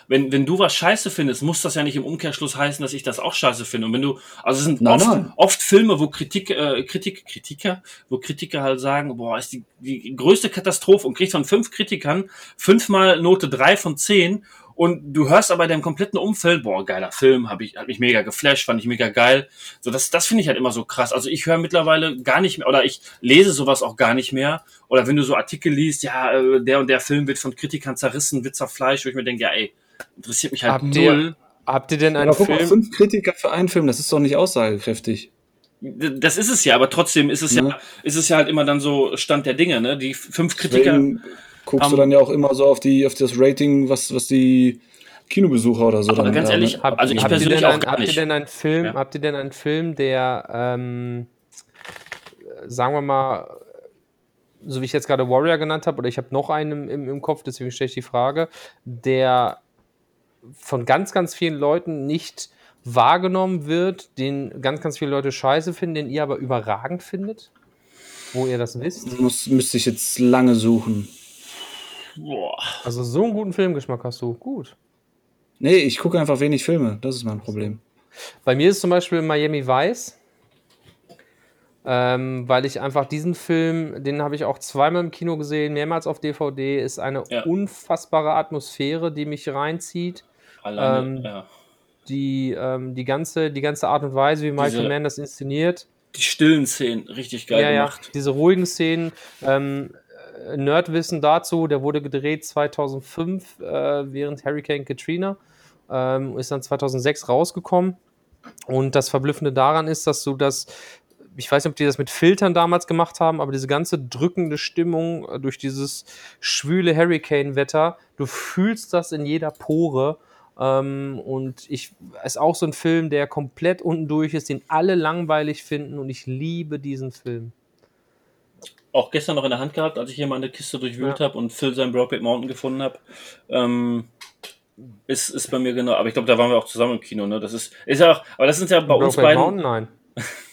wenn, wenn du was scheiße findest, muss das ja nicht im Umkehrschluss heißen, dass ich das auch scheiße finde. Und wenn du, also es sind Nein, oft, nein. oft Filme, wo Kritik, äh, Kritik, Kritiker, wo Kritiker halt sagen, boah, ist die, die größte Katastrophe und kriegt von fünf Kritikern fünfmal Note drei von zehn und du hörst aber in deinem kompletten Umfeld, boah, geiler Film, hab ich, hat mich mega geflasht, fand ich mega geil. So, das, das finde ich halt immer so krass. Also ich höre mittlerweile gar nicht mehr, oder ich lese sowas auch gar nicht mehr. Oder wenn du so Artikel liest, ja, äh, der und der Film wird von Kritikern zerrissen, wird zerfleischt, wo ich mir denke, ja, ey, interessiert mich halt Habt ihr- null. Habt ihr denn einen aber guck mal, Film? fünf Kritiker für einen Film, das ist doch nicht aussagekräftig. Das ist es ja, aber trotzdem ist es Ne? ja, ist es ja halt immer dann so Stand der Dinge, ne? Die fünf Kritiker. Deswegen guckst du haben- dann ja auch immer so auf die, auf das Rating, was, was die Kinobesucher oder so Aber dann ganz da ehrlich, mit Habt, Also ich habt ihr persönlich denn auch ein, gar habt ihr nicht. denn einen Film, Ja. habt ihr denn einen Film, der, ähm, sagen wir mal, so wie ich jetzt gerade Warrior genannt habe, oder ich habe noch einen im, im, im Kopf, deswegen stelle ich die Frage, der von ganz, ganz vielen Leuten nicht wahrgenommen wird, den ganz, ganz viele Leute scheiße finden, den ihr aber überragend findet? Wo ihr das wisst? Muss, müsste ich jetzt lange suchen. Boah. Also so einen guten Filmgeschmack hast du. Gut. Nee, ich gucke einfach wenig Filme. Das ist mein Problem. Bei mir ist zum Beispiel Miami Vice, ähm, weil ich einfach diesen Film, den habe ich auch zweimal im Kino gesehen, mehrmals auf DVD, ist eine Ja. unfassbare Atmosphäre, die mich reinzieht. Alleine, Ähm, ja. Die, ähm, die, ganze, die ganze Art und Weise, wie Michael Diese- Mann das inszeniert. Die stillen Szenen, richtig geil ja, ja, gemacht. diese ruhigen Szenen. Ähm, äh, Nerdwissen dazu, der wurde gedreht 2005 äh, während Hurricane Katrina, ähm, ist dann 2006 rausgekommen. Und das Verblüffende daran ist, dass du das, ich weiß nicht, ob die das mit Filtern damals gemacht haben, aber diese ganze drückende Stimmung äh, durch dieses schwüle Hurricane-Wetter, du fühlst das in jeder Pore. Ähm, und ich ist auch so ein Film, der komplett unten durch ist, den alle langweilig finden und ich liebe diesen Film. Auch gestern noch in der Hand gehabt, als ich hier mal eine Kiste durchwühlt Ja. habe und Phil sein Brokeback Mountain gefunden habe. Ähm, ist, ist bei mir genau, aber ich glaube, da waren wir auch zusammen im Kino, ne? Das ist, ist ja auch, aber das sind ja bei uns Brokeback beiden. Mountain, nein.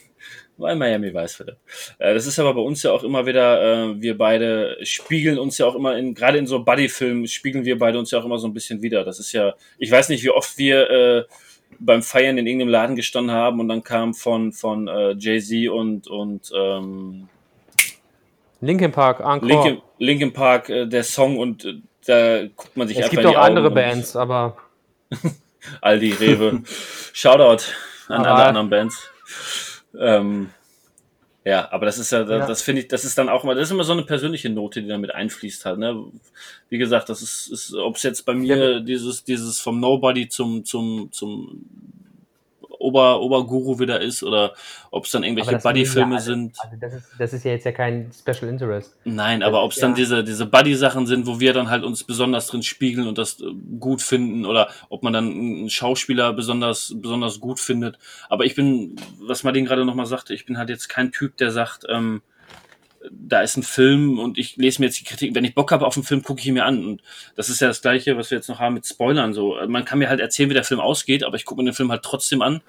Weil Miami weiß wieder. Äh, das ist aber bei uns ja auch immer wieder, äh, wir beide spiegeln uns ja auch immer in, gerade in so Buddy-Filmen spiegeln wir beide uns ja auch immer so ein bisschen wieder. Das ist ja, ich weiß nicht, wie oft wir äh, beim Feiern in irgendeinem Laden gestanden haben und dann kam von, von Jay-Z und, und ähm, Linkin Park, Encore. Linkin, Linkin Park der Song und da guckt man sich es einfach gibt in die auch andere Bands, aber Aldi, Rewe. Shoutout an alle anderen Bands. Ähm, ja, aber das ist ja, das, Ja. das finde ich, das ist dann auch immer, das ist immer so eine persönliche Note, die damit einfließt halt. Ne? Wie gesagt, das ist, ist ob es jetzt bei mir dieses, dieses vom Nobody zum, zum, zum Ober, Oberguru wieder ist oder ob es dann irgendwelche Buddy-Filme ja sind. Also das, ist, das ist ja jetzt ja kein Special Interest. Nein, Das aber ob es dann ja- diese, diese Buddy-Sachen sind, wo wir dann halt uns besonders drin spiegeln und das äh, gut finden oder ob man dann einen Schauspieler besonders, besonders gut findet. Aber ich bin, was Martin gerade nochmal sagte, ich bin halt jetzt kein Typ, der sagt, ähm, da ist ein Film und ich lese mir jetzt die Kritik. Wenn ich Bock habe auf einen Film, gucke ich ihn mir an. Und das ist ja das Gleiche, was wir jetzt noch haben mit Spoilern. So, man kann mir halt erzählen, wie der Film ausgeht, aber ich gucke mir den Film halt trotzdem an,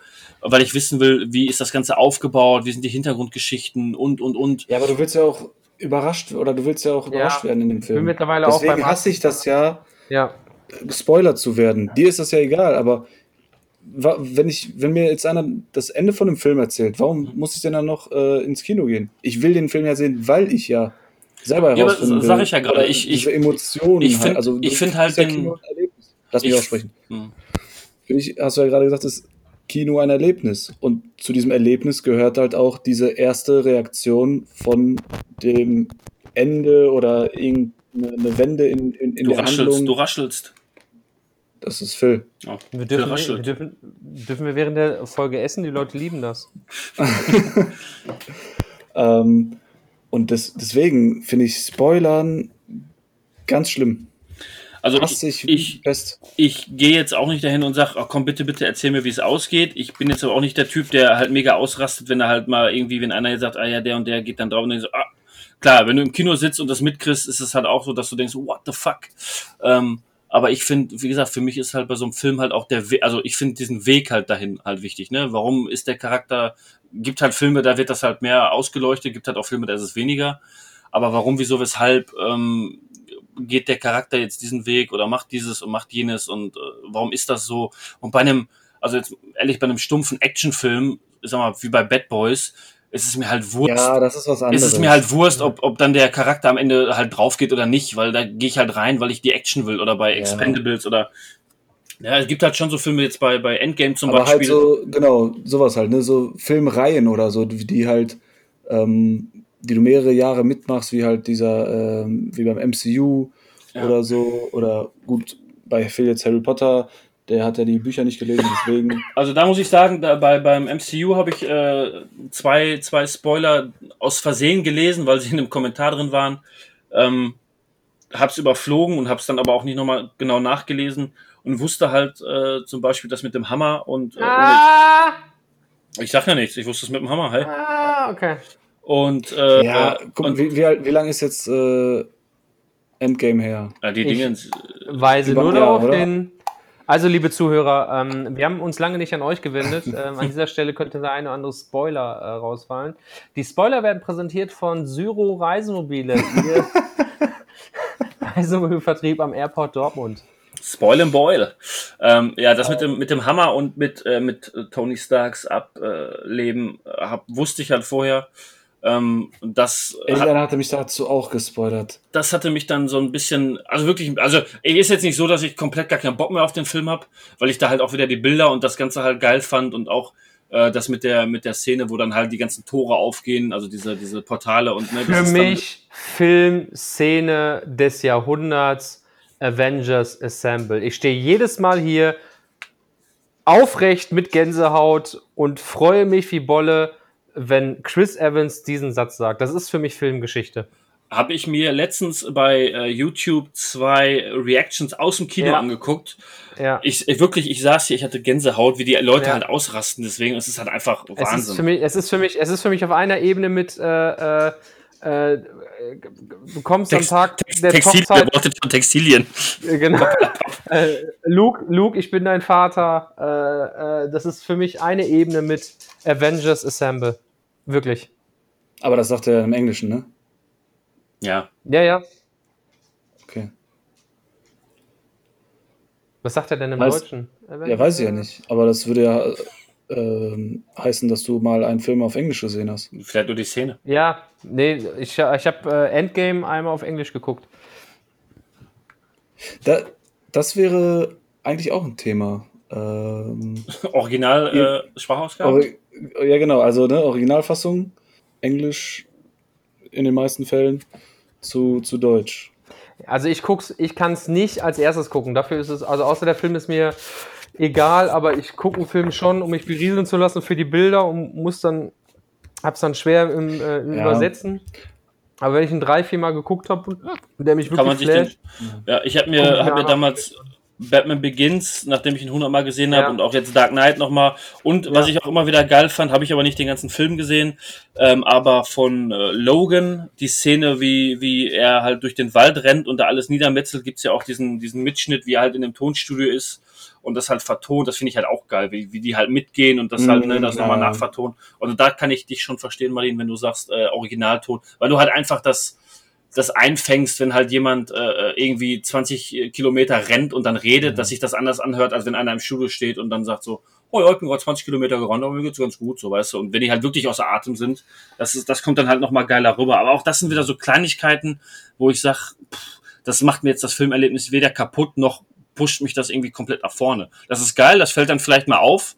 weil ich wissen will, wie ist das Ganze aufgebaut, wie sind die Hintergrundgeschichten und und und. Ja, aber du willst ja auch überrascht oder du willst ja auch überrascht werden in dem Ich bin Film. mittlerweile auch Deswegen beim hasse ich das ja, Ja, gespoilert zu werden. Dir ist das ja egal, aber wenn ich, wenn mir jetzt einer das Ende von dem Film erzählt, warum muss ich denn dann noch äh, ins Kino gehen? Ich will den Film ja sehen, weil ich ja selber Ja, aber herausfinden sag will. ich ja gerade, Oder ich- diese ich- Emotionen. ich find- halt. also, ich find halt ja den- Kino ein Erlebnis. Lass mich Ich- aussprechen. Hm. Hast du ja gerade gesagt, ist Kino ein Erlebnis. Und zu diesem Erlebnis gehört halt auch diese erste Reaktion von dem Ende oder irgendeine Wende in, in, in Du der raschelst, Handlung. du raschelst. Das ist Phil. Oh, wir Phil dürfen, wir, dürfen, dürfen wir während der Folge essen, die Leute lieben das. Ähm, und das, deswegen finde ich Spoilern ganz schlimm. Also ich, ich, fest. ich gehe jetzt auch nicht dahin und sage, oh, komm bitte, bitte erzähl mir, wie es ausgeht. Ich bin jetzt aber auch nicht der Typ, der halt mega ausrastet, wenn er halt mal irgendwie, wenn einer sagt, ah ja, der und der geht dann drauf und dann so, ah, klar, wenn du im Kino sitzt und das mitkriegst, ist es halt auch so, dass du denkst, what the fuck? Ähm, aber ich finde, wie gesagt, für mich ist halt bei so einem Film halt auch der Weg, also ich finde diesen Weg halt dahin halt wichtig, ne? Warum ist der Charakter, gibt halt Filme, da wird das halt mehr ausgeleuchtet, gibt halt auch Filme, da ist es weniger. Aber warum, wieso, weshalb ähm, geht der Charakter jetzt diesen Weg oder macht dieses und macht jenes und äh, warum ist das so? Und bei einem, also jetzt ehrlich, bei einem stumpfen Actionfilm, sag mal, wie bei Bad Boys, ist es mir halt Wurst. Ja, das ist was anderes. Ist es mir halt Wurst, ob, ob dann der Charakter am Ende halt drauf geht oder nicht, weil da gehe ich halt rein, weil ich die Action will oder bei Ja. Expendables oder ja, es gibt halt schon so Filme jetzt bei, bei Endgame zum Aber halt Beispiel. so, genau, sowas halt, ne? So Filmreihen oder so, die die halt, ähm, die du mehrere Jahre mitmachst, wie halt dieser, ähm, wie beim MCU Ja. oder so, oder gut, bei Phil jetzt Harry Potter, der hat ja die Bücher nicht gelesen, deswegen. Also da muss ich sagen, da bei, beim MCU habe ich äh, zwei, zwei Spoiler aus Versehen gelesen, weil sie in einem Kommentar drin waren. Ähm, hab's überflogen und hab's dann aber auch nicht nochmal genau nachgelesen und wusste halt äh, zum Beispiel das mit dem Hammer und äh, Ah, ich sag ja nichts, ich wusste es mit dem Hammer, hey. ah, okay. Und, äh, ja, äh, guck, und wie, wie, wie lang ist jetzt äh, Endgame her? äh, die Ich- Dinge, Weise Über- nur ja, darauf oder? Also, liebe Zuhörer, ähm, wir haben uns lange nicht an euch gewendet. ähm, an dieser Stelle könnte der eine oder andere Spoiler äh, rausfallen. Die Spoiler werden präsentiert von Syro Reisemobile, ihr Reisemobilvertrieb am Airport Dortmund. Spoil and Boil. Ähm, ja, das mit dem, mit dem Hammer und mit, äh, mit äh, Tony Starks Ableben äh, hab, wusste ich halt vorher. Ähm, das, hat, Irgendeiner hatte mich dazu auch gespoilert. das hatte mich dann so ein bisschen, also wirklich, also ey, ist jetzt nicht so, dass ich komplett gar keinen Bock mehr auf den Film hab, weil ich da halt auch wieder die Bilder und das Ganze halt geil fand und auch äh, das mit der mit der Szene, wo dann halt die ganzen Tore aufgehen, also diese diese Portale und ne, das Für mich Filmszene des Jahrhunderts Avengers Assemble. Ich stehe jedes Mal hier aufrecht mit Gänsehaut und freue mich wie Bolle, wenn Chris Evans diesen Satz sagt. Das ist für mich Filmgeschichte. habe ich mir letztens bei äh, YouTube zwei Reactions aus dem Kino Ja. angeguckt. Ja. Ich, ich wirklich, ich saß hier, ich hatte Gänsehaut, wie die Leute Ja. halt ausrasten. Deswegen ist es halt einfach Es ist, für Wahnsinn. mich, es, ist für mich, es ist für mich auf einer Ebene mit äh, äh, äh, du kommst Text- am Tag Text, der Textil, Hochzeit der Worte von Textilien. Äh, Genau. äh, Luke, Luke, ich bin dein Vater. Äh, äh, das ist für mich eine Ebene mit Avengers Assemble. Wirklich. Aber das sagt er im Englischen, ne? Ja. Ja, ja. Okay. Was sagt er denn im Weiß- Deutschen? Ja, weiß ich ja nicht. Aber das würde ja ähm, heißen, dass du mal einen Film auf Englisch gesehen hast. Vielleicht nur die Szene. Ja, nee, ich, ich habe äh, Endgame einmal auf Englisch geguckt. Da, das wäre eigentlich auch ein Thema. Ähm, Original äh, Sprachausgabe. Ori- ja, genau. Also ne, Originalfassung, Englisch in den meisten Fällen zu, zu Deutsch. Also ich guck's, ich kann es nicht als erstes gucken. Dafür ist es, also außer der Film ist mir egal, aber ich gucke einen Film schon, um mich berieseln zu lassen für die Bilder und muss dann, hab's dann schwer im, äh, im Ja. Übersetzen. Aber wenn ich ihn drei, vier Mal geguckt habe, der mich Kann man wirklich flasht, ja, ich habe mir, hab mir damals Batman Begins, nachdem ich ihn 100 Mal gesehen habe Ja. und auch jetzt Dark Knight nochmal und was Ja. ich auch immer wieder geil fand, habe ich aber nicht den ganzen Film gesehen, ähm, aber von äh, Logan, die Szene, wie, wie er halt durch den Wald rennt und da alles niedermetzelt, gibt's ja auch diesen, diesen Mitschnitt, wie er halt in dem Tonstudio ist und das halt vertont, das finde ich halt auch geil, wie, wie die halt mitgehen und das halt, ne, das Mm, nochmal nachvertonen. Also da kann ich dich schon verstehen, Martin, wenn du sagst, äh, Originalton, weil du halt einfach das, das einfängst, wenn halt jemand äh, irgendwie 20 Kilometer rennt und dann redet, dass sich das anders anhört, als wenn einer im Studio steht und dann sagt so, oh ja, ich bin gerade 20 Kilometer gerannt, aber mir geht's ganz gut, so weißt du. Und wenn die halt wirklich außer Atem sind, das ist, das kommt dann halt nochmal geiler rüber. Aber auch das sind wieder so Kleinigkeiten, wo ich sag, pff, das macht mir jetzt das Filmerlebnis weder kaputt noch pusht mich das irgendwie komplett nach vorne. Das ist geil, das fällt dann vielleicht mal auf,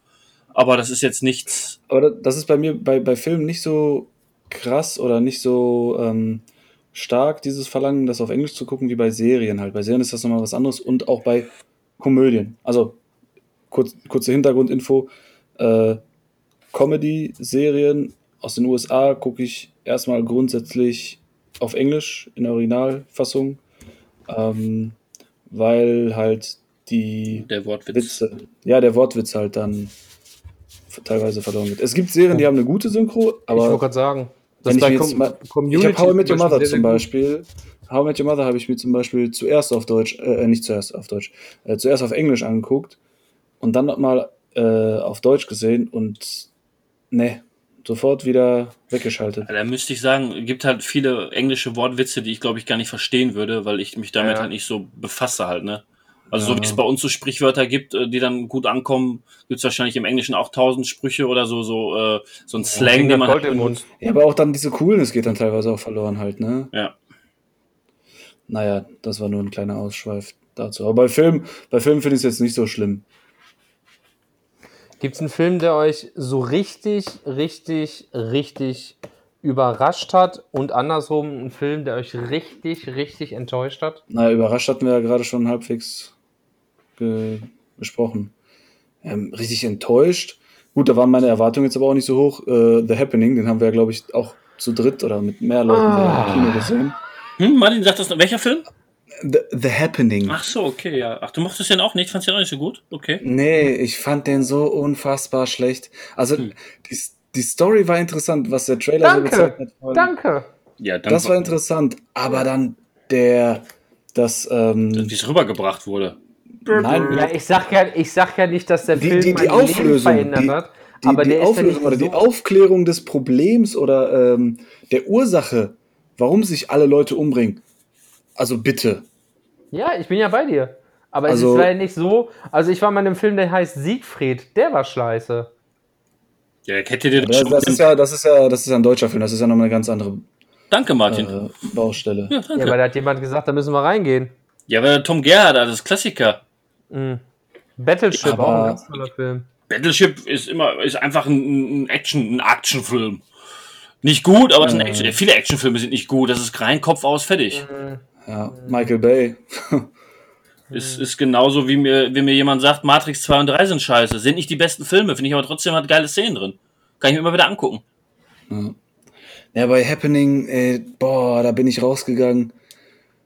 aber das ist jetzt nichts. Aber da- das ist bei mir bei, bei Filmen nicht so krass oder nicht so ähm, stark, dieses Verlangen, das auf Englisch zu gucken, wie bei Serien halt. Bei Serien ist das nochmal was anderes und auch bei Komödien. Also, kurz, kurze Hintergrundinfo. Äh, Comedy-Serien aus den USA gucke ich erstmal grundsätzlich auf Englisch in der Originalfassung. Ähm, weil halt die Der Wortwitz. Witze, ja, der Wortwitz halt dann teilweise verloren wird. Es gibt Serien, die haben eine gute Synchro, ich wollte aber gerade sagen, ich mir jetzt Com- mal, ich Community habe How I Met Your zum Mother zum. Beispiel. How I Met Your Mother habe ich mir zum Beispiel zuerst auf Deutsch, äh, nicht zuerst auf Deutsch, äh, zuerst auf Englisch angeguckt und dann nochmal äh, auf Deutsch gesehen und ne, sofort wieder weggeschaltet. Da müsste ich sagen, gibt halt viele englische Wortwitze, die ich glaube ich gar nicht verstehen würde, weil ich mich damit Ja. halt nicht so befasse halt, ne? Also Ja. so wie es bei uns so Sprichwörter gibt, äh, die dann gut ankommen, gibt es wahrscheinlich im Englischen auch tausend Sprüche oder so, so, äh, so ein Slang, Kriegen den man halt Gold im benutzt. Mund. Ja, aber auch dann diese Coolness geht dann teilweise auch verloren halt, ne? Ja. Naja, das war nur ein kleiner Ausschweif dazu. Aber bei Filmen, bei Filmen finde ich es jetzt nicht so schlimm. Gibt es einen Film, der euch so richtig, richtig, richtig überrascht hat und andersrum einen Film, der euch richtig, richtig enttäuscht hat? Na, überrascht hatten wir ja gerade schon halbwegs ge besprochen. Ähm, richtig enttäuscht. Gut, da waren meine Erwartungen jetzt aber auch nicht so hoch. Äh, The Happening, den haben wir ja, glaube ich, auch zu dritt oder mit mehr Leuten Ah. im Kino gesehen. Hm, Martin sagt das, noch- welcher Film? The, The Happening. Ach so, okay, ja. Ach, du mochtest den auch nicht? Fandst du den auch nicht so gut? Okay. Nee, ich fand den so unfassbar schlecht. Also, Hm. die, die Story war interessant, was der Trailer so Danke, gezeigt hat. Danke. Ja, dann Das war interessant. Aber dann der, das, ähm, wie es rübergebracht wurde. nein, Ja, ich sag ja, ich sag ja nicht, dass der Die- Film die- die mein Leben Auflösung, verändert die- hat, die, aber die der ist ja Auflösung nicht oder die so Aufklärung des Problems oder ähm, der Ursache, warum sich alle Leute umbringen. Also bitte. Ja, ich bin ja bei dir. Aber es Also- ist leider nicht so. Also ich war mal in einem Film, der heißt Siegfried. Der war scheiße. Ja, hätte dir das Das, schon das ist ja, das ist ja, das ist ja ein deutscher Film. Das ist ja nochmal eine ganz andere Danke, Martin. äh, Baustelle. ja, Ja, danke. weil da hat jemand gesagt, da müssen wir reingehen. Ja, weil Tom Gerhardt, das ist Klassiker. Mhm. Battleship, Aber- auch ein ganz toller Film. Battleship ist immer, ist einfach ein, Action, ein Actionfilm. Nicht gut, aber es Ja. Action, viele Actionfilme sind nicht gut. Das ist rein Kopf aus, fertig. Ja, Michael Bay. Es ist genauso, wie mir, wie mir jemand sagt, Matrix 2 und 3 sind scheiße. Sind nicht die besten Filme, finde ich aber trotzdem hat geile Szenen drin. Kann ich mir immer wieder angucken. Ja, bei Happening, ey, boah, da bin ich rausgegangen.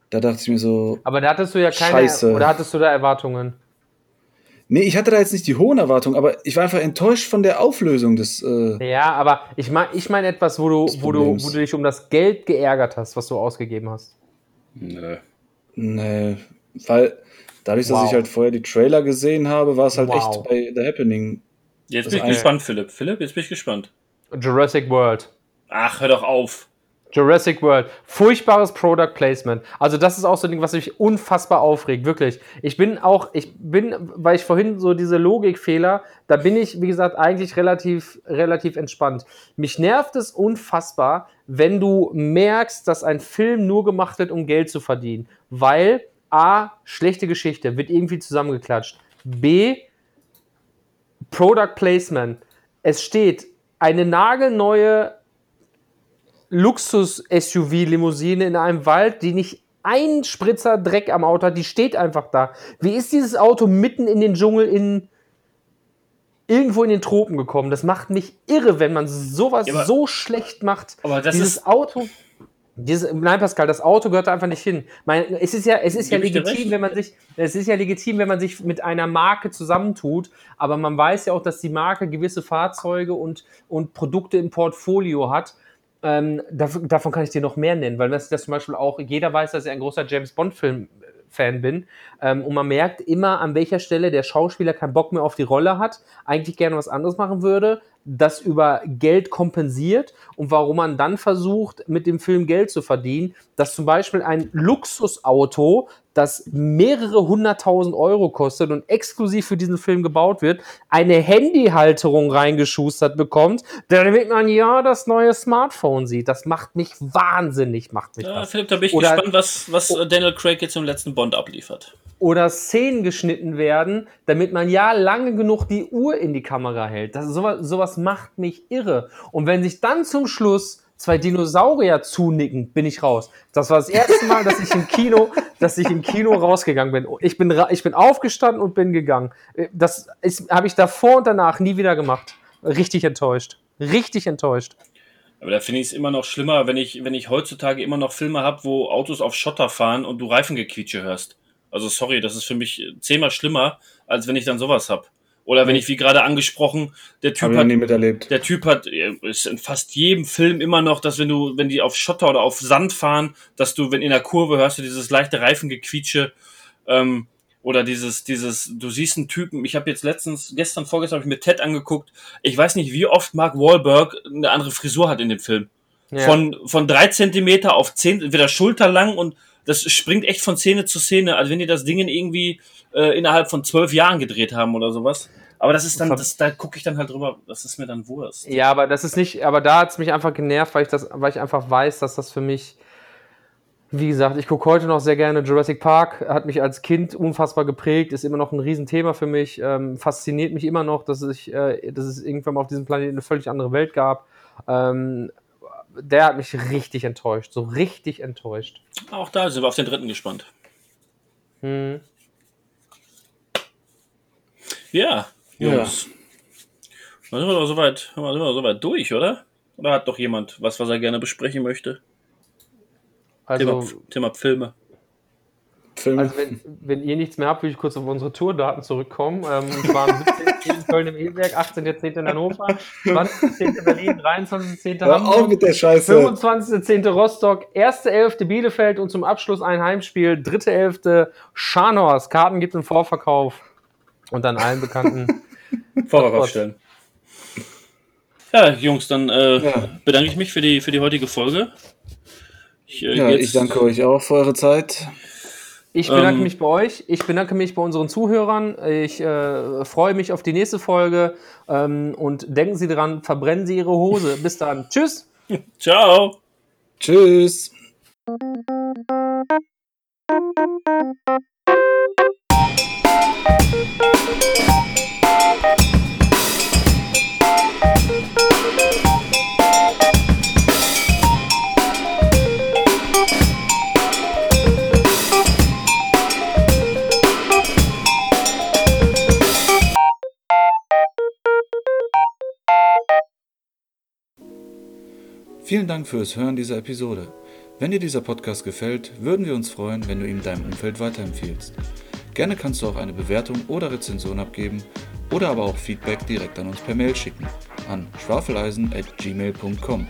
Da dachte ich mir so, Aber da hattest du ja keine. Scheiße. Oder hattest du da Erwartungen? nee, ich hatte da jetzt nicht die hohen Erwartungen, aber ich war einfach enttäuscht von der Auflösung des. Äh, Ja, aber ich meine ich mein etwas, wo du, wo, du, wo du dich um das Geld geärgert hast, was du ausgegeben hast. Nö. nee, weil dadurch, dass Wow. ich halt vorher die Trailer gesehen habe, war es halt Wow. echt bei The Happening. Jetzt bin ich gespannt, Philipp. Philipp, jetzt bin ich gespannt. Jurassic World. Ach, hör doch auf. Jurassic World. Furchtbares Product Placement. Also das ist auch so ein Ding, was mich unfassbar aufregt, wirklich. Ich bin auch, ich bin, weil ich vorhin so diese Logikfehler, da bin ich, wie gesagt, eigentlich relativ, relativ entspannt. Mich nervt es unfassbar, wenn du merkst, dass ein Film nur gemacht wird, um Geld zu verdienen. Weil A, schlechte Geschichte, wird irgendwie zusammengeklatscht. B, Product Placement. Es steht eine nagelneue Luxus-SUV-Limousine in einem Wald, die nicht ein Spritzer Dreck am Auto hat, die steht einfach da. Wie ist dieses Auto mitten in den Dschungel in irgendwo in den Tropen gekommen? Das macht mich irre, wenn man sowas Ja, aber- so schlecht macht. Aber das dieses ist. Auto. Dieses, nein, Pascal, das Auto gehört da einfach nicht hin. Mein, es ist ja, es ist ja legitim, wenn man sich, es ist ja legitim, wenn man sich mit einer Marke zusammentut, aber man weiß ja auch, dass die Marke gewisse Fahrzeuge und, und Produkte im Portfolio hat. Ähm, davon, davon kann ich dir noch mehr nennen, weil das, das zum Beispiel auch, jeder weiß, dass ich ein großer James Bond-Film-Fan bin. Ähm, und man merkt immer, an welcher Stelle der Schauspieler keinen Bock mehr auf die Rolle hat, eigentlich gerne was anderes machen würde, das über Geld kompensiert und warum man dann versucht, mit dem Film Geld zu verdienen, dass zum Beispiel ein Luxusauto, das mehrere hunderttausend Euro kostet und exklusiv für diesen Film gebaut wird, eine Handyhalterung reingeschustert bekommt, damit man ja das neue Smartphone sieht. Das macht mich wahnsinnig, macht mich Ja, das. Philipp, da bin ich Oder- gespannt, was, was Daniel Craig jetzt im letzten Bond abliefert. oder Szenen geschnitten werden, damit man ja lange genug die Uhr in die Kamera hält. Das, sowas, sowas macht mich irre. Und wenn sich dann zum Schluss zwei Dinosaurier zunicken, bin ich raus. Das war das erste Mal, dass ich im Kino, dass ich im Kino rausgegangen bin. Ich bin, ich bin aufgestanden und bin gegangen. Das habe ich davor und danach nie wieder gemacht. Richtig enttäuscht. Richtig enttäuscht. Aber da finde ich es immer noch schlimmer, wenn ich, wenn ich heutzutage immer noch Filme habe, wo Autos auf Schotter fahren und du Reifengequietsche hörst. Also sorry, das ist für mich zehnmal schlimmer, als wenn ich dann sowas hab. Oder wenn ich, wie gerade angesprochen, der Typ hat, nie miterlebt. der Typ hat, äh, ist in fast jedem Film immer noch, dass wenn du, wenn die auf Schotter oder auf Sand fahren, dass du, wenn in der Kurve hörst du dieses leichte Reifengequietsche, ähm, oder dieses, dieses, du siehst einen Typen, ich habe jetzt letztens, gestern, vorgestern habe ich mir Ted angeguckt, ich weiß nicht, wie oft Mark Wahlberg eine andere Frisur hat in dem Film. Ja. Von, von drei Zentimeter auf zehn, wieder schulterlang und das springt echt von Szene zu Szene, als wenn die das Ding irgendwie äh, innerhalb von zwölf Jahren gedreht haben oder sowas. Aber das ist dann, das, da gucke ich dann halt drüber, das ist mir dann Wurst. Ja, aber das ist nicht, aber da hat es mich einfach genervt, weil ich das, weil ich einfach weiß, dass das für mich, wie gesagt, ich gucke heute noch sehr gerne Jurassic Park, hat mich als Kind unfassbar geprägt, ist immer noch ein Riesenthema für mich, ähm, fasziniert mich immer noch, dass ich, äh, dass es irgendwann mal auf diesem Planeten eine völlig andere Welt gab. Ähm, der hat mich richtig enttäuscht, so richtig enttäuscht. Auch da sind wir auf den dritten gespannt. Hm. Ja, Jungs. Dann sind wir doch soweit, sind wir doch soweit durch, oder? Oder hat doch jemand was, was er gerne besprechen möchte? Also, Thema, Thema Filme. Film. Also wenn, wenn ihr nichts mehr habt, würde ich kurz auf unsere Tourdaten zurückkommen. Ähm, zwar am 17. in Köln im E-Werk, 18.10. in Hannover, 20.10. Berlin, 23.10. Hör auf Hamburg, mit der Scheiße. 25.10. Rostock, 1.11. Bielefeld und zum Abschluss ein Heimspiel, 3.11. Scharnhorst. Karten gibt es im Vorverkauf. Und dann allen bekannten. Vorverkauf stellen. Ja, Jungs, dann äh, Ja. bedanke ich mich für die, für die heutige Folge. Ich, äh, Ja, jetzt- ich danke euch auch für eure Zeit. Ich bedanke Ähm. mich bei euch. Ich bedanke mich bei unseren Zuhörern. Ich äh, freue mich auf die nächste Folge. Ähm, und denken Sie dran, verbrennen Sie Ihre Hose. Bis dann. Tschüss. Ciao! Tschüss. Vielen Dank fürs Hören dieser Episode. Wenn dir dieser Podcast gefällt, würden wir uns freuen, wenn du ihn deinem Umfeld weiterempfiehlst. Gerne kannst du auch eine Bewertung oder Rezension abgeben oder aber auch Feedback direkt an uns per Mail schicken an schwafeleisen@gmail.com.